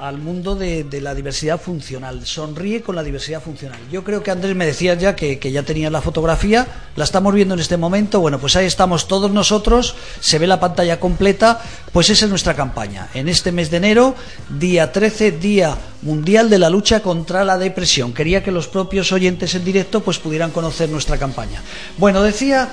Speaker 2: al mundo de, la diversidad funcional. Sonríe con la diversidad funcional. Yo creo que Andrés me decía ya que, ya tenía la fotografía, la estamos viendo en este momento. Bueno, pues ahí estamos todos nosotros, se ve la pantalla completa, pues esa es nuestra campaña. En este mes de enero, día 13, Día Mundial de la Lucha contra la Depresión. Quería que los propios oyentes en directo pues pudieran conocer nuestra campaña. Bueno, decía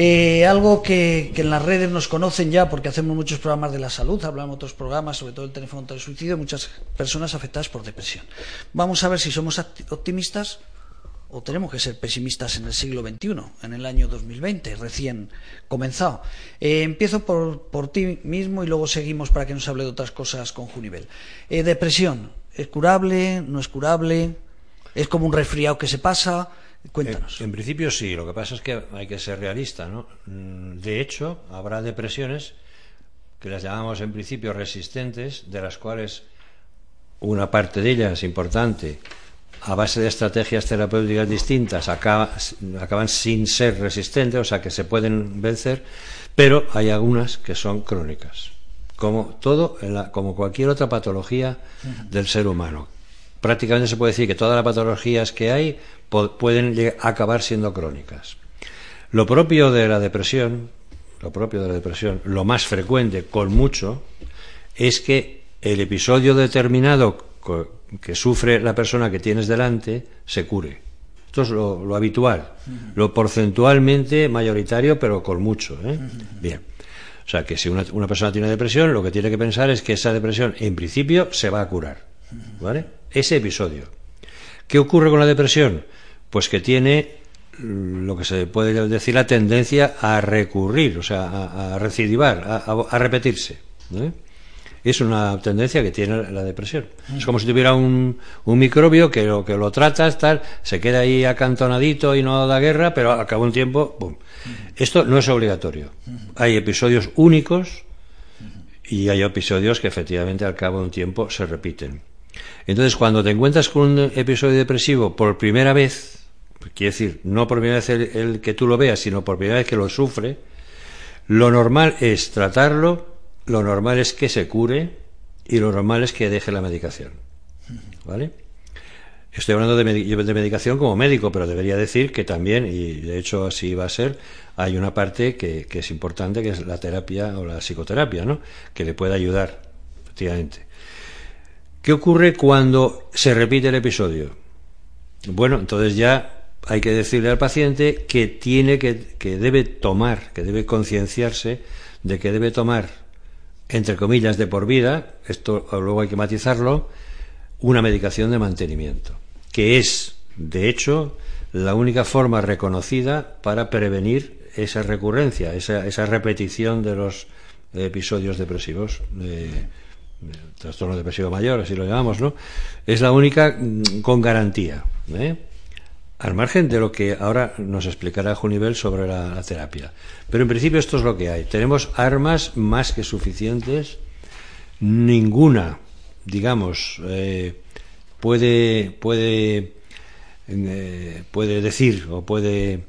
Speaker 2: eh, algo que, en las redes nos conocen ya porque hacemos muchos programas de la salud, hablamos de otros programas, sobre todo el teléfono del suicidio, muchas personas afectadas por depresión. Vamos a ver si somos optimistas o tenemos que ser pesimistas en el siglo XXI, en el año 2020, recién comenzado. Eh, empiezo por, ti mismo y luego seguimos para que nos hable de otras cosas con Junivel. Eh, depresión, ¿es curable? ¿No es curable? ¿Es como un resfriado que se pasa? Cuéntanos.
Speaker 3: En, principio sí, lo que pasa es que hay que ser realista, ¿no? Mm, de hecho, habrá depresiones que las llamamos en principio resistentes, de las cuales una parte de ellas importante, a base de estrategias terapéuticas distintas, acaban sin ser resistentes, o sea que se pueden vencer, pero hay algunas que son crónicas, como todo, como cualquier otra patología del ser humano. Prácticamente se puede decir que todas las patologías que hay pueden acabar siendo crónicas. Lo propio de la depresión, lo propio de la depresión, lo más frecuente, con mucho, es que el episodio determinado que sufre la persona que tienes delante se cure. Esto es lo, habitual, lo porcentualmente mayoritario, pero con mucho. ¿eh? Bien. O sea, que si una, una, persona tiene depresión, lo que tiene que pensar es que esa depresión, en principio, se va a curar. ¿Vale? Ese episodio. ¿Qué ocurre con la depresión? Pues que tiene lo que se puede decir la tendencia a recurrir, o sea, a, recidivar, a, repetirse. Es una tendencia que tiene la depresión. Es como si tuviera un, un microbio que lo, que lo tratas, tal, se queda ahí acantonadito y no da guerra, pero al cabo un tiempo. Esto no es obligatorio. Hay episodios únicos y hay episodios que efectivamente al cabo de un tiempo se repiten. Entonces, cuando te encuentras con un episodio depresivo por primera vez, quiere decir, no por primera vez el, que tú lo veas, sino por primera vez que lo sufre, lo normal es tratarlo, lo normal es que se cure y lo normal es que deje la medicación. ¿Vale? Estoy hablando de, de, medicación como médico, pero debería decir que también, y de hecho así va a ser, hay una parte que, que es importante, que es la terapia o la psicoterapia, ¿no? que le puede ayudar, efectivamente. ¿Qué ocurre cuando se repite el episodio? Bueno, entonces ya hay que decirle al paciente que tiene que, que debe tomar, que debe concienciarse de que debe tomar, entre comillas, de por vida, esto luego hay que matizarlo, una medicación de mantenimiento, que es, de hecho, la única forma reconocida para prevenir esa recurrencia, esa, esa repetición de los episodios depresivos, de, trastorno depresivo mayor, así lo llamamos, ¿no? Es la única mm, con garantía. ¿eh? Al margen de lo que ahora nos explicará Junivel sobre la, terapia. Pero en principio esto es lo que hay. Tenemos armas más que suficientes. Ninguna, digamos, eh, puede, puede, eh, puede decir o puede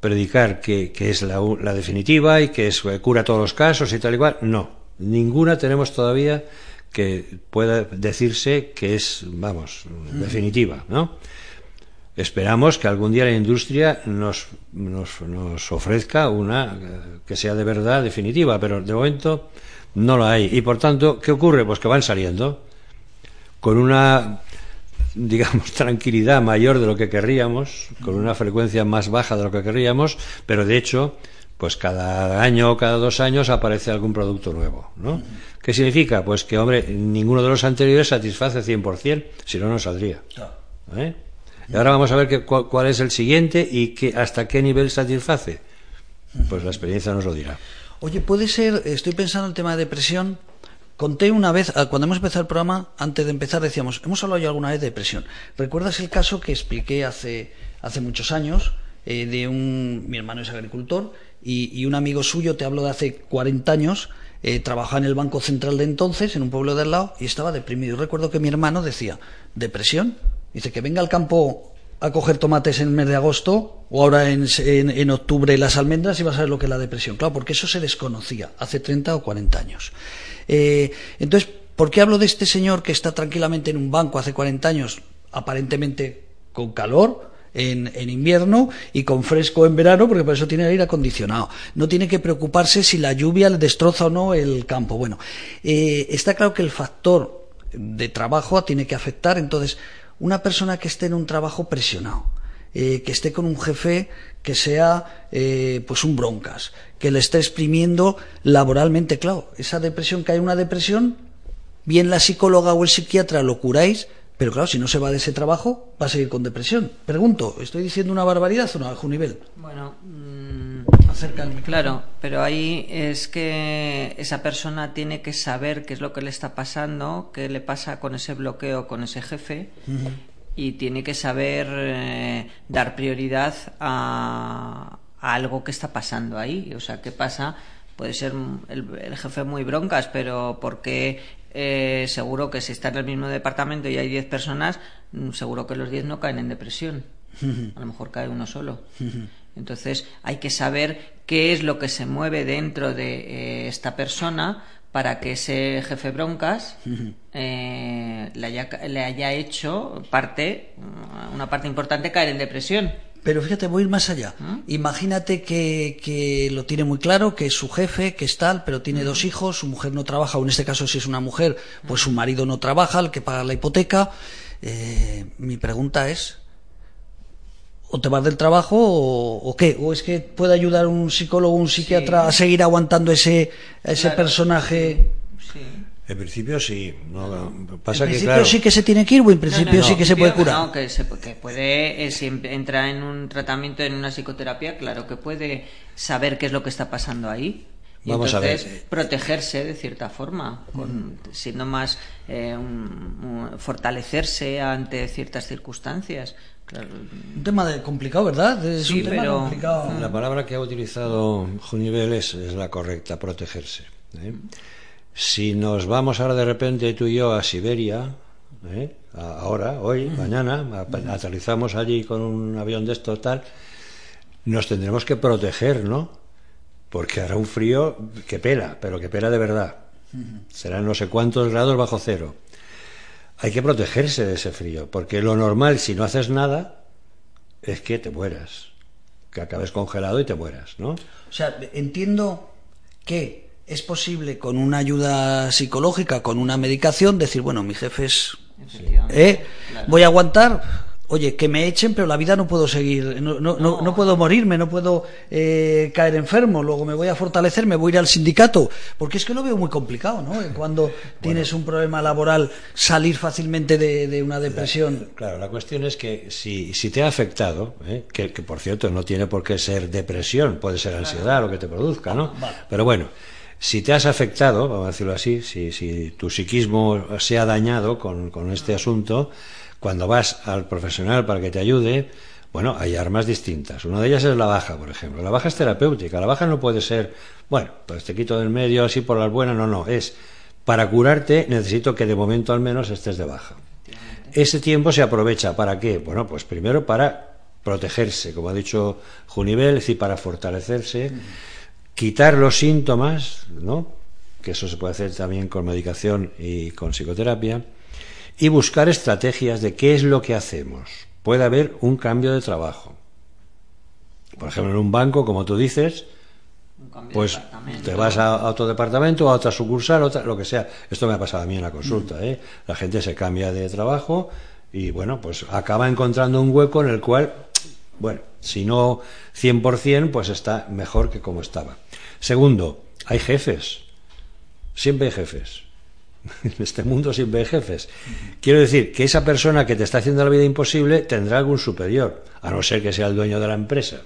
Speaker 3: predicar que, es la, definitiva y que es, cura todos los casos y tal y cual. No, ninguna tenemos todavía que pueda decirse que es, vamos, definitiva, ¿no? Esperamos que algún día la industria nos, nos, nos ofrezca una que sea de verdad definitiva, pero de momento no la hay. Y por tanto, ¿qué ocurre? Pues que van saliendo con una digamos, tranquilidad mayor de lo que querríamos, con una frecuencia más baja de lo que querríamos, pero de hecho, pues cada año o cada dos años aparece algún producto nuevo, ¿no? ¿Qué significa? Pues que, hombre, ninguno de los anteriores satisface 100%, si no, no saldría. ¿Eh? Y ahora vamos a ver cuál, es el siguiente y hasta qué nivel satisface. Pues la experiencia nos lo dirá.
Speaker 2: Oye, puede ser, estoy pensando en el tema de depresión, Conté una vez, ah, cuando hemos empezado el programa, antes de empezar decíamos, hemos hablado ya alguna vez de depresión. ¿Recuerdas el caso que expliqué hace, hace muchos años eh, de un, mi hermano es agricultor y, un amigo suyo, te hablo de hace 40 años, eh, trabajaba en el Banco Central de entonces, en un pueblo de al lado, y estaba deprimido. recuerdo que mi hermano decía, ¿depresión? Dice que venga al campo a coger tomates en el mes de agosto o ahora en, en, octubre las almendras y va a saber lo que es la depresión. Claro, porque eso se desconocía hace 30 o 40 años. Eh, entonces, ¿por qué hablo de este señor que está tranquilamente en un banco hace 40 años, aparentemente con calor? En, invierno y con fresco en verano, porque por eso tiene el aire acondicionado. No tiene que preocuparse si la lluvia le destroza o no el campo. Bueno, eh, está claro que el factor de trabajo tiene que afectar. Entonces, una persona que esté en un trabajo presionado, eh, que esté con un jefe que sea eh, pues un broncas, que le esté exprimiendo laboralmente, claro, esa depresión, que hay una depresión, bien la psicóloga o el psiquiatra lo curáis, pero claro, si no se va de ese trabajo, va a seguir con depresión. Pregunto, ¿estoy diciendo una barbaridad o no, bajo nivel?
Speaker 4: Bueno, mmm, Claro, pero ahí es que esa persona tiene que saber qué es lo que le está pasando, qué le pasa con ese bloqueo, con ese jefe, y tiene que saber eh, dar prioridad a, algo que está pasando ahí. O sea, ¿qué pasa? Puede ser el, jefe muy broncas, pero porque eh, seguro que si está en el mismo departamento y hay 10 personas, seguro que los 10 no caen en depresión. A lo mejor cae uno solo. Entonces hay que saber qué es lo que se mueve dentro de eh, esta persona para que ese jefe broncas eh, le, haya, le, haya, hecho parte, una parte importante caer en depresión.
Speaker 2: Pero fíjate, voy a ir más allá. ¿Ah? Imagínate que, lo tiene muy claro, que es su jefe, que es tal, pero tiene dos hijos, su mujer no trabaja, o en este caso si es una mujer, pues su marido no trabaja, el que paga la hipoteca. Eh, mi pregunta es, o te vas del trabajo o, qué? ¿O es que puede ayudar un psicólogo o un psiquiatra a seguir aguantando ese, ese personaje?
Speaker 3: En principio sí.
Speaker 2: No, pasa en principio sí que se tiene que ir o en principio sí que se puede curar.
Speaker 4: No, que, se, puede, eh, si entra en un tratamiento, en una psicoterapia, claro que puede saber qué es lo que está pasando ahí. Y Vamos entonces, a ver. protegerse de cierta forma, siendo más eh, fortalecerse ante ciertas circunstancias.
Speaker 2: Un tema de complicado, ¿verdad? Es un tema complicado.
Speaker 3: La palabra que ha utilizado Junivel es, es la correcta, protegerse. ¿eh? Si nos vamos ahora de repente tú y yo a Siberia, ¿eh? ahora, hoy, mañana, aterrizamos allí con un avión de estos tal, nos tendremos que proteger, ¿no? Porque hará un frío que pela, pero que pela de verdad. Serán no sé cuántos grados bajo cero. Hay que protegerse de ese frío, porque lo normal, si no haces nada, es que te mueras. Que acabes congelado y te mueras, ¿no?
Speaker 2: O sea, entiendo que es posible con una ayuda psicológica, con una medicación, decir, bueno, mi jefe es... ¿eh? Voy a aguantar, oye, que me echen, pero la vida no puedo seguir, no, no, no. puedo morirme, no puedo eh, caer enfermo, luego me voy a fortalecer, me voy a ir al sindicato, porque es que lo veo muy complicado, ¿no? Cuando tienes un problema laboral, salir fácilmente de, una depresión.
Speaker 3: Claro, la cuestión es que si, si te ha afectado, ¿eh? que, por cierto no tiene por qué ser depresión, puede ser ansiedad lo que te produzca, ¿no? Pero bueno. Si te has afectado, vamos a decirlo así, si, si tu psiquismo se ha dañado con, con este asunto, cuando vas al profesional para que te ayude, bueno, hay armas distintas. Una de ellas es la baja, por ejemplo. La baja es terapéutica. La baja no puede ser, bueno, pues te quito del medio así por las buenas. No, no. Es para curarte necesito que de momento al menos estés de baja. Ese tiempo se aprovecha para qué? Bueno, pues primero para protegerse, como ha dicho Junivel, es decir, para fortalecerse, quitar los síntomas, ¿no? Que eso se puede hacer también con medicación y con psicoterapia y buscar estrategias de qué es lo que hacemos. Puede haber un cambio de trabajo. Por ejemplo, en un banco, como tú dices, pues te vas a, otro departamento, a otra sucursal, otra, lo que sea. Esto me ha pasado a mí en la consulta. ¿eh? La gente se cambia de trabajo y, bueno, pues acaba encontrando un hueco en el cual, bueno, si no 100%, pues está mejor que como estaba. Segundo, hay jefes. Siempre hay jefes. En este mundo sin ver jefes. Quiero decir que esa persona que te está haciendo la vida imposible tendrá algún superior, a no ser que sea el dueño de la empresa.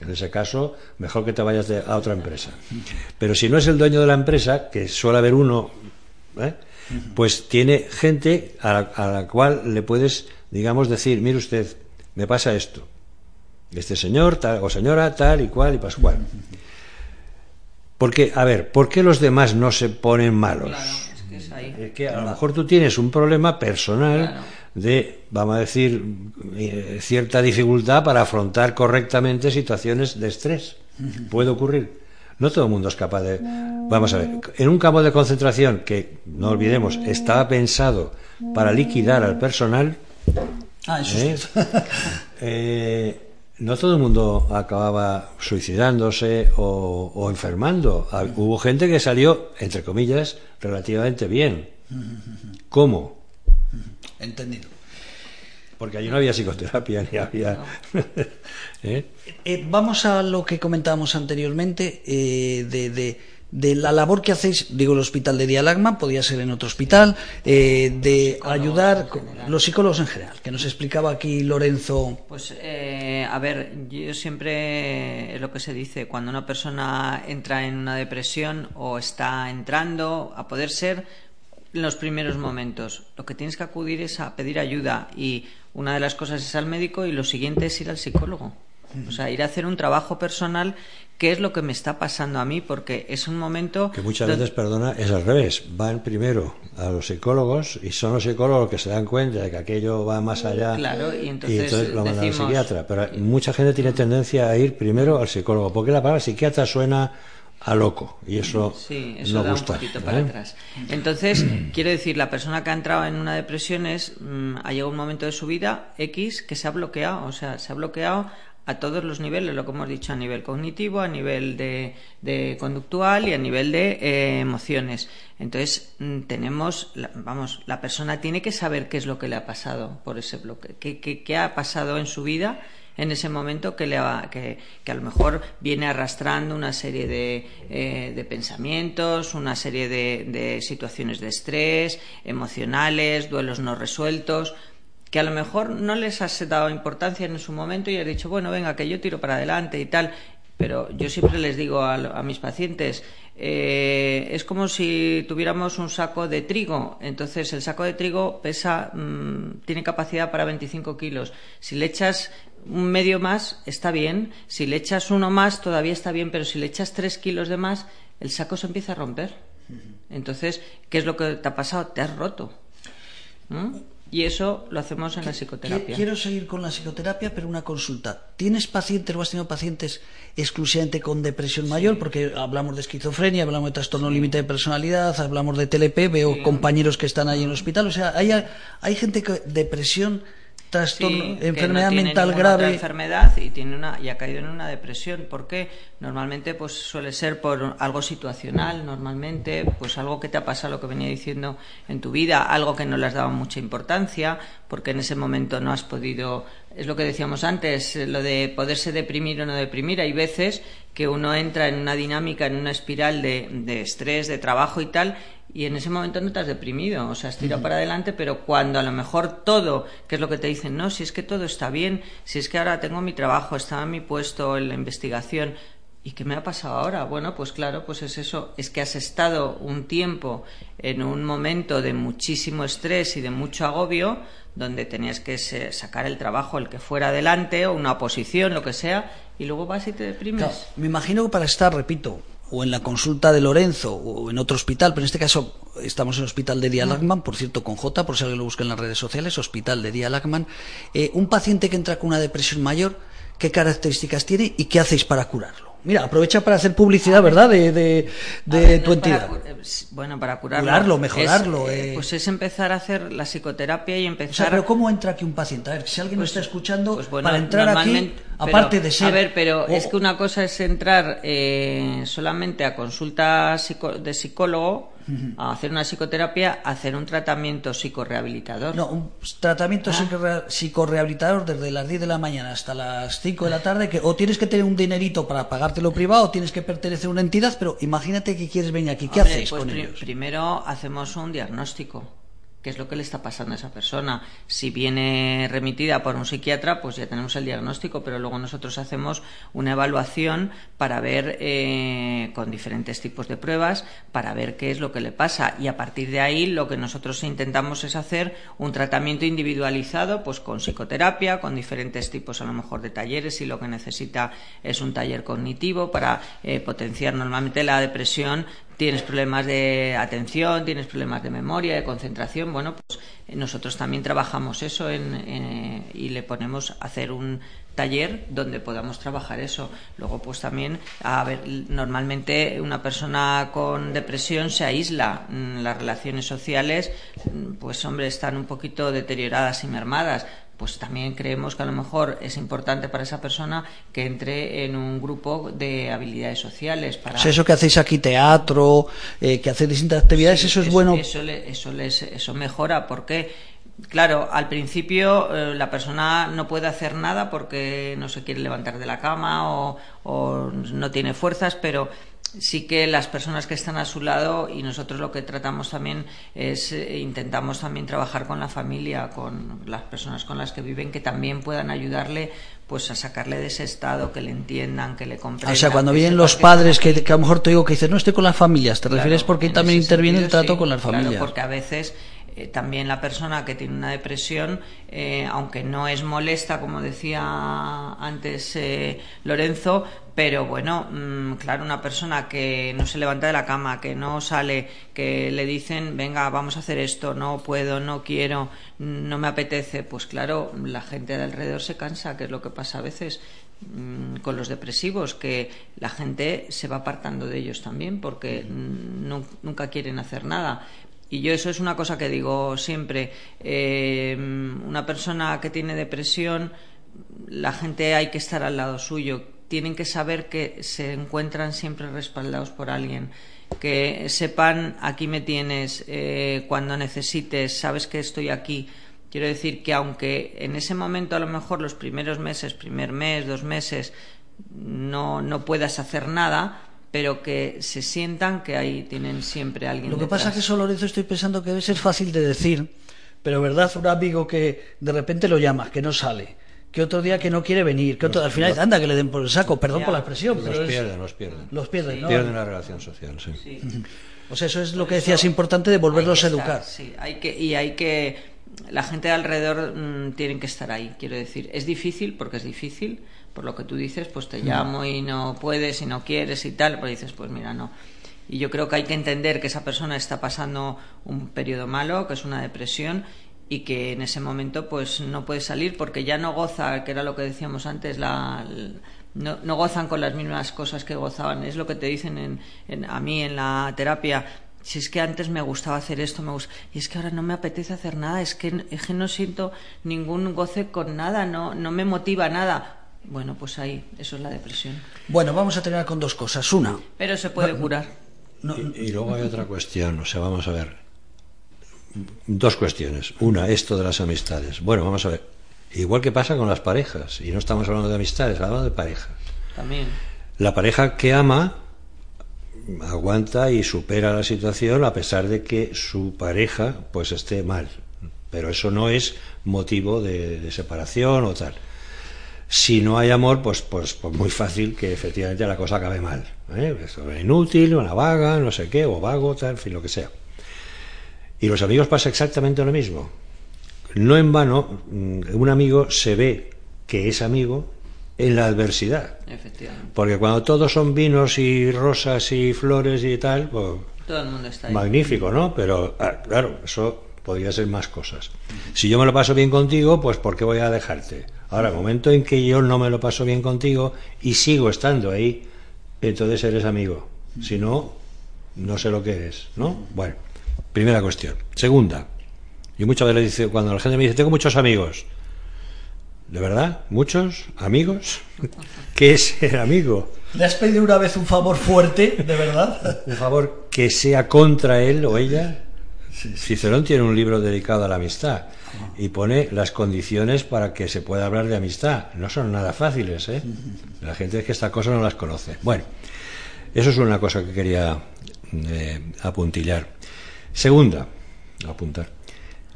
Speaker 3: En ese caso, mejor que te vayas a otra empresa. Pero si no es el dueño de la empresa, que suele haber uno, ¿eh? pues tiene gente a la, cual le puedes, digamos, decir, mire usted, me pasa esto. Este señor tal, o señora tal y cual y pascual. Porque, a ver, ¿por qué los demás no se ponen malos? Es que a lo mejor tú tienes un problema personal de, vamos a decir, eh, cierta dificultad para afrontar correctamente situaciones de estrés. Puede ocurrir. No todo el mundo es capaz de... Vamos a ver, en un campo de concentración que, no olvidemos, estaba pensado para liquidar al personal,
Speaker 2: ah, eso ¿eh?
Speaker 3: eh, no todo el mundo acababa suicidándose o, enfermando. Hubo gente que salió, entre comillas, relativamente bien. ¿Cómo?
Speaker 2: Entendido.
Speaker 3: Porque allí no había psicoterapia ni había.
Speaker 2: ¿Eh? Eh, vamos a lo que comentábamos anteriormente eh, de de la labor que hacéis, digo el hospital de Dialagma, podía ser en otro hospital, eh, de ayudar los psicólogos en general, que nos explicaba aquí Lorenzo.
Speaker 4: Pues eh, a ver, yo siempre lo que se dice, cuando una persona entra en una depresión o está entrando, a poder ser en los primeros momentos, lo que tienes que acudir es a pedir ayuda y una de las cosas es al médico y lo siguiente es ir al psicólogo. O sea, ir a hacer un trabajo personal, qué es lo que me está pasando a mí, porque es un momento...
Speaker 3: Que muchas veces, perdona, es al revés. Van primero a los psicólogos y son los psicólogos que se dan cuenta de que aquello va más allá
Speaker 4: claro, y, entonces
Speaker 3: lo mandan al psiquiatra. Pero mucha gente tiene tendencia a ir primero al psicólogo, porque la palabra psiquiatra suena a loco y eso,
Speaker 4: sí, eso
Speaker 3: no
Speaker 4: da
Speaker 3: gusta.
Speaker 4: Un poquito para ¿eh? atrás. Entonces, quiero decir, la persona que ha entrado en una depresión es, mm, ha llegado un momento de su vida X que se ha bloqueado, o sea, se ha bloqueado a todos los niveles, lo que hemos dicho, a nivel cognitivo, a nivel de, conductual y a nivel de eh, emociones. Entonces, mm, tenemos, vamos, la persona tiene que saber qué es lo que le ha pasado por ese bloque, qué, ha pasado en su vida en ese momento que, le que, que, a lo mejor viene arrastrando una serie de, eh, de pensamientos, una serie de, de situaciones de estrés, emocionales, duelos no resueltos que a lo mejor no les has dado importancia en su momento y has dicho, bueno, venga, que yo tiro para adelante y tal. Pero yo siempre les digo a, mis pacientes, eh, es como si tuviéramos un saco de trigo. Entonces, el saco de trigo pesa, mm, tiene capacidad para 25 kilos. Si le echas un medio más, está bien. Si le echas uno más, todavía está bien. Pero si le echas tres kilos de más, el saco se empieza a romper. Entonces, ¿qué es lo que te ha pasado? Te has roto. Y eso lo hacemos en la psicoterapia.
Speaker 2: Quiero seguir con la psicoterapia, pero una consulta. ¿Tienes pacientes o has tenido pacientes exclusivamente con depresión mayor? Porque hablamos de esquizofrenia, hablamos de trastorno límite de personalidad, hablamos de TLP, veo compañeros que están ahí en el hospital. O sea, hay, hay gente que depresión trastorno, enfermedad mental grave.
Speaker 4: enfermedad y tiene una y ha caído en una depresión. ¿Por qué? Normalmente pues suele ser por algo situacional, normalmente pues algo que te ha pasado, lo que venía diciendo en tu vida, algo que no le has dado mucha importancia, porque en ese momento no has podido, es lo que decíamos antes, lo de poderse deprimir o no deprimir. Hay veces que uno entra en una dinámica, en una espiral de, de estrés, de trabajo y tal, y en ese momento no te has deprimido, o sea, has tirado para adelante, pero cuando a lo mejor todo, que es lo que te dicen, no, si es que todo está bien, si es que ahora tengo mi trabajo, está en mi puesto, en la investigación, ¿y qué me ha pasado ahora? Bueno, pues claro, pues es eso, es que has estado un tiempo en un momento de muchísimo estrés y de mucho agobio, donde tenías que sacar el trabajo, el que fuera adelante, o una oposición, lo que sea, y luego vas y te deprimes.
Speaker 2: me imagino que para estar, repito, o en la consulta de Lorenzo o en otro hospital, pero en este caso estamos en el hospital de Dia Lagman, por cierto, con J, por si alguien lo busca en las redes sociales, hospital de Dia Lagman, eh, un paciente que entra con una depresión mayor, ¿qué características tiene y qué hacéis para curarlo? Mira, aprovecha para hacer publicidad, ¿verdad? De, de, tu entidad.
Speaker 4: Eh, bueno, para curarlo.
Speaker 2: Curarlo, mejorarlo.
Speaker 4: Eh, pues es empezar a hacer la psicoterapia y empezar.
Speaker 2: pero ¿cómo entra aquí un paciente? A ver, si alguien pues, está escuchando, pues para entrar aquí, aparte de ser.
Speaker 4: A ver, pero es que una cosa es entrar eh, solamente a consulta de psicólogo a hacer una psicoterapia, hacer un tratamiento psicorehabilitador.
Speaker 2: No, un tratamiento ah. psicorehabilitador desde las 10 de la mañana hasta las 5 de la tarde, que o tienes que tener un dinerito para pagártelo privado, o tienes que pertenecer a una entidad, pero imagínate que quieres venir aquí, ¿qué hacéis
Speaker 4: pues
Speaker 2: con ellos?
Speaker 4: Primero hacemos un diagnóstico qué es lo que le está pasando a esa persona. Si viene remitida por un psiquiatra, pues ya tenemos el diagnóstico, pero luego nosotros hacemos una evaluación para ver eh, con diferentes tipos de pruebas, para ver qué es lo que le pasa. Y a partir de ahí lo que nosotros intentamos es hacer un tratamiento individualizado, pues con psicoterapia, con diferentes tipos a lo mejor de talleres, y lo que necesita es un taller cognitivo para eh, potenciar normalmente la depresión tienes problemas de atención, tienes problemas de memoria, de concentración, bueno, pues eh, nosotros también trabajamos eso en, y le ponemos a hacer un taller donde podamos trabajar eso. Luego, pues también, a ver, normalmente una persona con depresión se aísla. Mm, las relaciones sociales, mm, pues hombre, están un poquito deterioradas y mermadas pues también creemos que a lo mejor es importante para esa persona que entre en un grupo de habilidades sociales. Para...
Speaker 2: eso que hacéis aquí, teatro, eh, que hacéis distintas actividades, eso es bueno.
Speaker 4: Eso, eso, les, eso mejora, porque Claro, al principio eh, la persona no puede hacer nada porque no se quiere levantar de la cama o, o no tiene fuerzas, pero sí que las personas que están a su lado y nosotros lo que tratamos también es eh, intentamos también trabajar con la familia con las personas con las que viven que también puedan ayudarle pues a sacarle de ese estado que le entiendan que le comprendan
Speaker 2: o sea cuando vienen los padres que, a lo mejor te digo que dicen no estoy con las familias te refieres porque también interviene el trato con las familias
Speaker 4: porque a veces eh, también la persona que tiene una depresión, eh, aunque no es molesta, como decía antes eh, Lorenzo, pero bueno, mm, claro, una persona que no se levanta de la cama, que no sale, que le dicen, venga, vamos a hacer esto, no puedo, no quiero, no me apetece, pues claro, la gente de alrededor se cansa, que es lo que pasa a veces mm, con los depresivos, que la gente se va apartando de ellos también porque nunca quieren hacer nada. Y yo eso es una cosa que digo siempre. Eh, una persona que tiene depresión, la gente hay que estar al lado suyo. Tienen que saber que se encuentran siempre respaldados por alguien. Que sepan, aquí me tienes, eh, cuando necesites, sabes que estoy aquí. Quiero decir que aunque en ese momento a lo mejor los primeros meses, primer mes, dos meses, no, no puedas hacer nada, pero que se sientan que ahí tienen siempre alguien.
Speaker 2: Lo que pasa es que eso, Lorenzo, estoy pensando que debe ser fácil de decir, pero verdad, un amigo que de repente lo llamas, que no sale, que otro día que no quiere venir, que otro, al final anda que le den por el saco, perdón por la expresión.
Speaker 3: Los pierden, los pierden.
Speaker 2: Los pierden, ¿no?
Speaker 3: Pierden la relación social, sí.
Speaker 2: O sea, eso es lo que decías, importante de volverlos a educar.
Speaker 4: sí, hay que, y hay que, la gente de alrededor mm, tienen que estar ahí, quiero decir. Es difícil, porque es difícil, por lo que tú dices, pues te llamo y no puedes y no quieres y tal, pues dices, pues mira, no. Y yo creo que hay que entender que esa persona está pasando un periodo malo, que es una depresión, y que en ese momento pues no puede salir porque ya no goza, que era lo que decíamos antes, la, no, no, gozan con las mismas cosas que gozaban. Es lo que te dicen en, a mí en la terapia. Si es que antes me gustaba hacer esto, me gusta, y es que ahora no me apetece hacer nada, es que, es que no siento ningún goce con nada, no, no me motiva nada. Bueno, pues ahí, eso es la depresión.
Speaker 2: Bueno, vamos a terminar con dos cosas. Una.
Speaker 4: Pero se puede curar.
Speaker 3: y, y luego hay otra cuestión, o sea, vamos a ver dos cuestiones. Una, esto de las amistades. Bueno, vamos a ver. Igual que pasa con las parejas, y no estamos hablando de amistades, hablamos de parejas.
Speaker 4: También.
Speaker 3: La pareja que ama aguanta y supera la situación a pesar de que su pareja pues esté mal. Pero eso no es motivo de, separación o tal. Si no hay amor, pues, pues, pues, muy fácil que efectivamente la cosa acabe mal. ¿eh? Es inútil, una vaga, no sé qué, o vago, tal, en fin, lo que sea. Y los amigos pasa exactamente lo mismo. No en vano, mm, un amigo se ve que es amigo en la adversidad. Porque cuando todos son vinos y rosas y flores y tal, pues,
Speaker 4: Todo el mundo está ahí.
Speaker 3: magnífico, ¿no? Pero ah, claro, eso podría ser más cosas. Si yo me lo paso bien contigo, pues ¿por qué voy a dejarte? Ahora, el momento en que yo no me lo paso bien contigo y sigo estando ahí, entonces eres amigo. Si no, no sé lo que es, ¿no? Bueno. Primera cuestión. Segunda, yo muchas veces dice, cuando la gente me dice, tengo muchos amigos. ¿De verdad? ¿Muchos? ¿Amigos? ¿Qué es ser amigo?
Speaker 2: ¿Le has pedido una vez un favor fuerte, de verdad?
Speaker 3: ¿Un favor que sea contra él o ella? Cicerón tiene un libro dedicado a la amistad y pone las condiciones para que se pueda hablar de amistad. No son nada fáciles, ¿eh? La gente es que estas cosas no las conoce. Bueno, eso es una cosa que quería eh, apuntillar. Segunda, apuntar,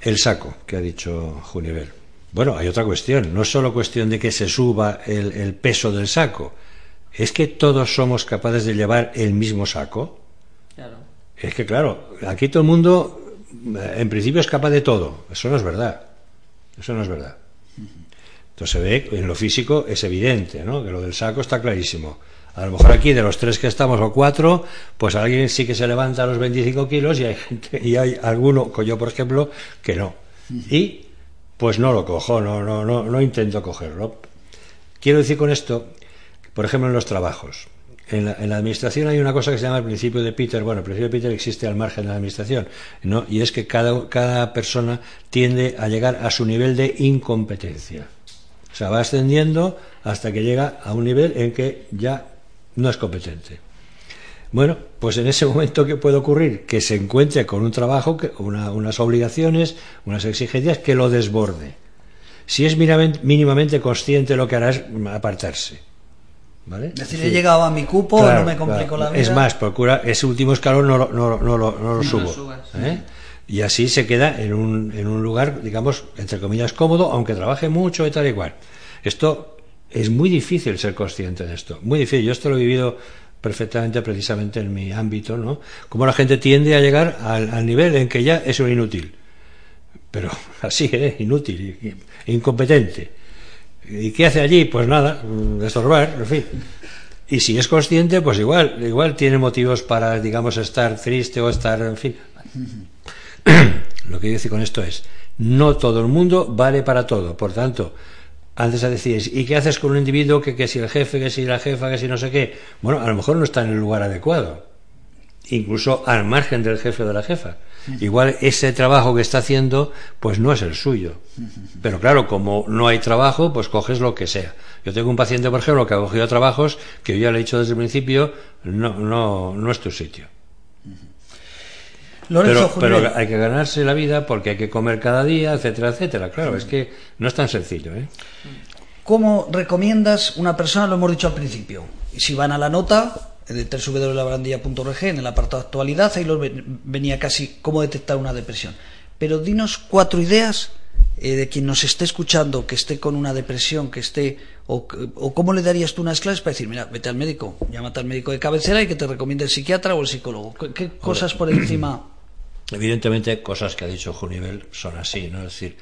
Speaker 3: el saco que ha dicho Juniver. Bueno, hay otra cuestión, no es solo cuestión de que se suba el, peso del saco, es que todos somos capaces de llevar el mismo saco.
Speaker 4: Claro.
Speaker 3: Es que, claro, aquí todo el mundo, en principio, es capaz de todo. Eso no es verdad. Eso no es verdad. Entonces se ve, en lo físico es evidente, ¿no? Que lo del saco está clarísimo. A lo mejor aquí de los tres que estamos o cuatro, pues alguien sí que se levanta a los 25 kilos y hay gente, y hay alguno, yo por ejemplo, que no. Y pues no lo cojo, no, no, no, no intento cogerlo. Quiero decir con esto, por ejemplo, en los trabajos. En la, en la, administración hay una cosa que se llama el principio de Peter. Bueno, el principio de Peter existe al margen de la administración, ¿no? Y es que cada, cada persona tiende a llegar a su nivel de incompetencia. O sea, va ascendiendo hasta que llega a un nivel en que ya no es competente. Bueno, pues en ese momento, ¿qué puede ocurrir? Que se encuentre con un trabajo, unas obligaciones, unas exigencias que lo desborde. Si es mínimamente consciente, lo que hará es apartarse. ¿Vale?
Speaker 2: Es decir, he llegado a mi cupo, no me complico la vida.
Speaker 3: Es más, procura ese último escalón no, no, no, lo subo. ¿eh? Y así se queda en un, en un lugar, digamos, entre comillas, cómodo, aunque trabaje mucho y tal y cual. Esto es muy difícil ser consciente de esto, muy difícil. Yo esto lo he vivido perfectamente precisamente en mi ámbito, ¿no? Cómo la gente tiende a llegar al, nivel en que ya es un inútil. Pero así, ¿eh? Inútil, incompetente. ¿Y qué hace allí? Pues nada, estorbar, en fin. Y si es consciente, pues igual, igual tiene motivos para, digamos, estar triste o estar, en fin. Lo que quiero decir con esto es, no todo el mundo vale para todo. Por tanto, antes decíais, ¿y qué haces con un individuo que, que si el jefe, que si la jefa, que si no sé qué? Bueno, a lo mejor no está en el lugar adecuado, incluso al margen del jefe o de la jefa. Igual ese trabajo que está haciendo, pues no es el suyo. Pero claro, como no hay trabajo, pues coges lo que sea. Yo tengo un paciente, por ejemplo, que ha cogido trabajos que yo ya le he dicho desde el principio, no, no, no es tu sitio pero, hay que ganarse la vida porque hay que comer cada día, etcétera, etcétera. Claro, es que no es tan sencillo. ¿eh?
Speaker 2: ¿Cómo recomiendas una persona? Lo hemos dicho al principio. Si van a la nota de www.labrandilla.org en el apartado actualidad, ahí lo venía casi cómo detectar una depresión. Pero dinos cuatro ideas eh, de quien nos esté escuchando, que esté con una depresión, que esté, o, cómo le darías tú unas clases para decir, mira, vete al médico, llámate al médico de cabecera y que te recomiende el psiquiatra o el psicólogo. ¿Qué, cosas por encima
Speaker 3: Evidentemente, cosas que ha dicho Junivel son así, ¿no? Es decir,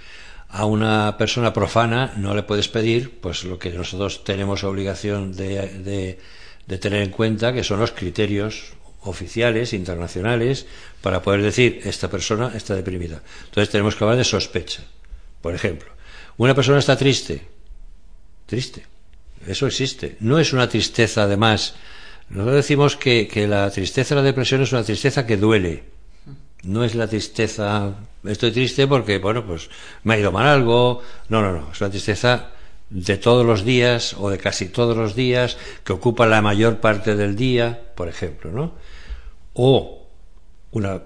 Speaker 3: a una persona profana no le puedes pedir, pues lo que nosotros tenemos obligación de, de, tener en cuenta, que son los criterios oficiales, internacionales, para poder decir, esta persona está deprimida. Entonces tenemos que hablar de sospecha. Por ejemplo, una persona está triste. Triste. Eso existe. No es una tristeza, además. Nosotros decimos que, que la tristeza, la depresión es una tristeza que duele. No es la tristeza, estoy triste porque, bueno, pues me ha ido mal algo. No, no, no. Es una tristeza de todos los días o de casi todos los días que ocupa la mayor parte del día, por ejemplo, ¿no? O una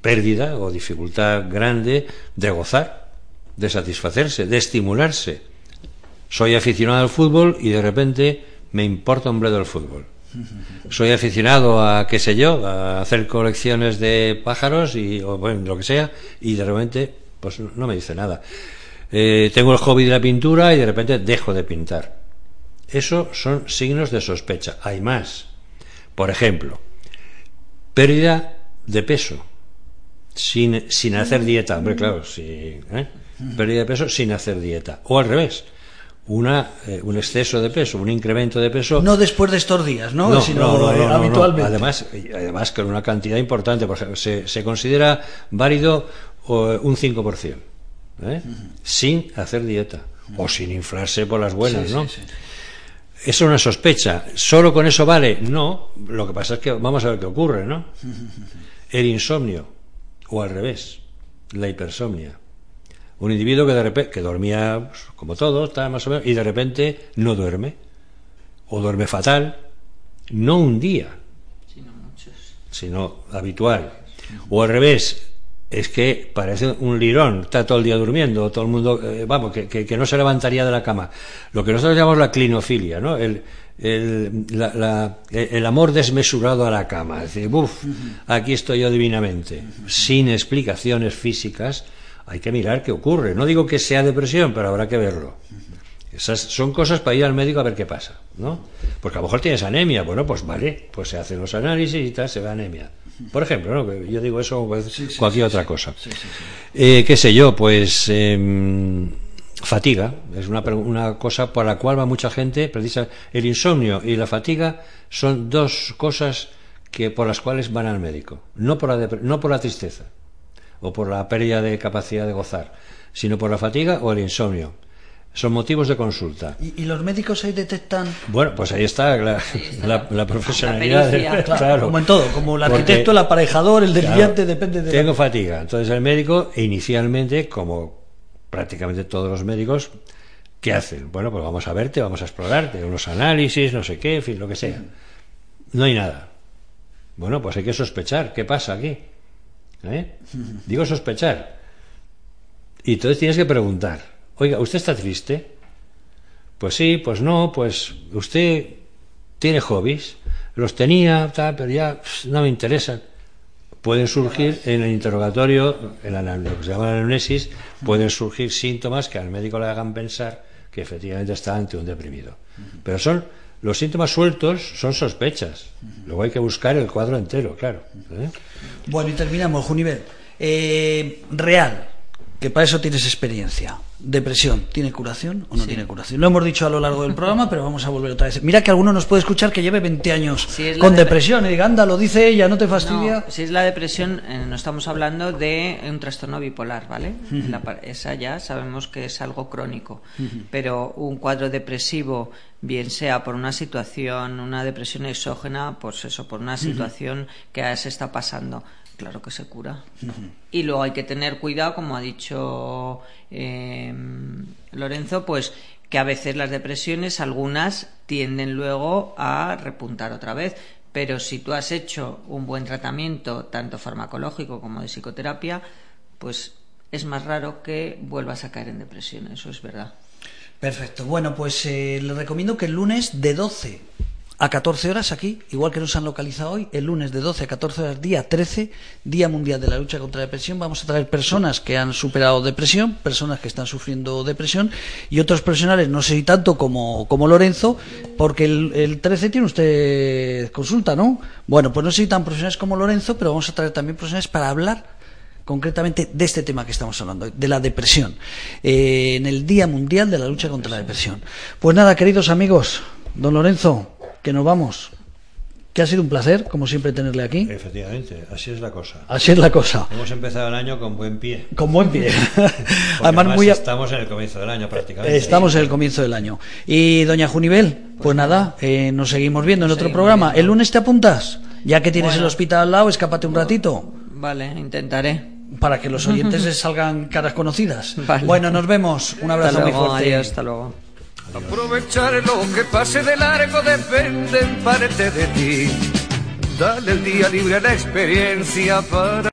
Speaker 3: pérdida o dificultad grande de gozar, de satisfacerse, de estimularse. Soy aficionado al fútbol y de repente me importa un bledo el fútbol. Soy aficionado a, qué sé yo, a hacer colecciones de pájaros y, o bueno, lo que sea, y de repente, pues no me dice nada. Eh, tengo el hobby de la pintura y de repente dejo de pintar. Eso son signos de sospecha. Hay más. Por ejemplo, pérdida de peso sin, sin hacer dieta. Hombre, claro, sí, ¿eh? pérdida de peso sin hacer dieta. O al revés, una, eh, un exceso de peso, un incremento de peso.
Speaker 2: No después de estos días, ¿no? Sino habitualmente.
Speaker 3: Además, además, con una cantidad importante. Por ejemplo, se, se considera válido un 5%, ¿eh? sin hacer dieta o sin inflarse por las buenas, ¿no? es una sospecha. ¿Solo con eso vale? No. Lo que pasa es que vamos a ver qué ocurre, ¿no? El insomnio, o al revés, la hipersomnia. Un individuo que de repente, que dormía pues, como todos, más o menos, y de repente no duerme, o duerme fatal, no un día, sino habitual. O al revés, es que parece un lirón, está todo el día durmiendo, todo el mundo, eh, vamos, que, que, no se levantaría de la cama. Lo que nosotros llamamos la clinofilia, ¿no? El, el, el amor desmesurado a la cama. Es decir, uff, aquí estoy yo divinamente, sin explicaciones físicas hay que mirar qué ocurre. No digo que sea depresión, pero habrá que verlo. Esas son cosas para ir al médico a ver qué pasa, ¿no? Porque a lo mejor tienes anemia, bueno, pues vale, pues se hacen los análisis y tal, se ve anemia. Por ejemplo, ¿no? Yo digo eso cualquier otra cosa. Eh, ¿Qué sé yo? Pues em, fatiga, es una, una cosa por la cual va mucha gente, precisa el insomnio y la fatiga son dos cosas que por las cuales van al médico, no por la, no por la tristeza o por la pérdida de capacidad de gozar, sino por la fatiga o el insomnio. Son motivos de consulta.
Speaker 2: ¿Y, los médicos ahí detectan?
Speaker 3: Bueno, pues ahí está la, profesionalidad.
Speaker 2: claro, como en todo, como el arquitecto, el aparejador, el desviante, depende de.
Speaker 3: Tengo fatiga. Entonces el médico, inicialmente, como prácticamente todos los médicos, ¿qué hacen? Bueno, pues vamos a verte, vamos a explorarte, unos análisis, no sé qué, en fin, lo que sea. No hay nada. Bueno, pues hay que sospechar. ¿Qué pasa aquí? ¿Eh? Digo sospechar. Y entonces tienes que preguntar, oiga, ¿usted está triste? Pues sí, pues no, pues usted tiene hobbies, los tenía, tal, pero ya no me interesan. Pueden surgir en el interrogatorio, en la, lo que se llama la anamnesis, pueden surgir síntomas que al médico le hagan pensar que efectivamente está ante un deprimido. Pero son los síntomas sueltos son sospechas. Luego hay que buscar el cuadro entero, claro. ¿eh?
Speaker 2: Bueno, y terminamos, Junivel. Eh, real, que para eso tienes experiencia. Depresión, ¿tiene curación o no tiene curación? Lo hemos dicho a lo largo del programa, pero vamos a volver otra vez. Mira que alguno nos puede escuchar que lleve 20 años con depresión y diga, anda, lo dice ella, no te fastidia.
Speaker 4: si es la depresión, eh, no estamos hablando de un trastorno bipolar, ¿vale? esa ya sabemos que es algo crónico, pero un cuadro depresivo, bien sea por una situación, una depresión exógena, pues eso, por una situación que se está pasando Claro que se cura. Y luego hay que tener cuidado, como ha dicho eh, Lorenzo, pues que a veces las depresiones, algunas tienden luego a repuntar otra vez. Pero si tú has hecho un buen tratamiento, tanto farmacológico como de psicoterapia, pues es más raro que vuelvas a caer en depresión. Eso es verdad.
Speaker 2: Perfecto. Bueno, pues eh, le recomiendo que el lunes de 12 a 14 horas aquí, igual que nos han localizado hoy, el lunes de 12 a 14 horas, día 13, Día Mundial de la Lucha contra la Depresión. Vamos a traer personas que han superado depresión, personas que están sufriendo depresión y otros profesionales, no sé si tanto como, como Lorenzo, porque el, el 13 tiene usted consulta, ¿no? Bueno, pues no sé si tan profesionales como Lorenzo, pero vamos a traer también profesionales para hablar concretamente de este tema que estamos hablando, de la depresión, eh, en el Día Mundial de la Lucha contra la Depresión. Pues nada, queridos amigos, don Lorenzo, que nos vamos. que ha sido un placer, como siempre, tenerle aquí.
Speaker 3: Efectivamente, así es la cosa.
Speaker 2: Así es la cosa.
Speaker 3: Hemos empezado el año con buen pie.
Speaker 2: Con buen pie. Además,
Speaker 3: además
Speaker 2: muy a-
Speaker 3: estamos en el comienzo del año prácticamente.
Speaker 2: Estamos en el comienzo del año. Y doña Junivel, pues nada, eh, nos seguimos viendo en otro programa.
Speaker 4: viendo.
Speaker 2: ¿El lunes te apuntas? Ya que tienes
Speaker 4: Bueno.
Speaker 2: el hospital al lado, escápate un ratito.
Speaker 4: Vale, intentaré.
Speaker 2: Para que los oyentes les salgan caras conocidas.
Speaker 4: Vale.
Speaker 2: Bueno, nos vemos. Un
Speaker 4: Hasta
Speaker 2: abrazo muy
Speaker 4: luego,
Speaker 2: fuerte.
Speaker 4: adiós, hasta luego.
Speaker 1: Aprovechar lo que pase de largo depende en parte de ti. Dale el día libre a la experiencia para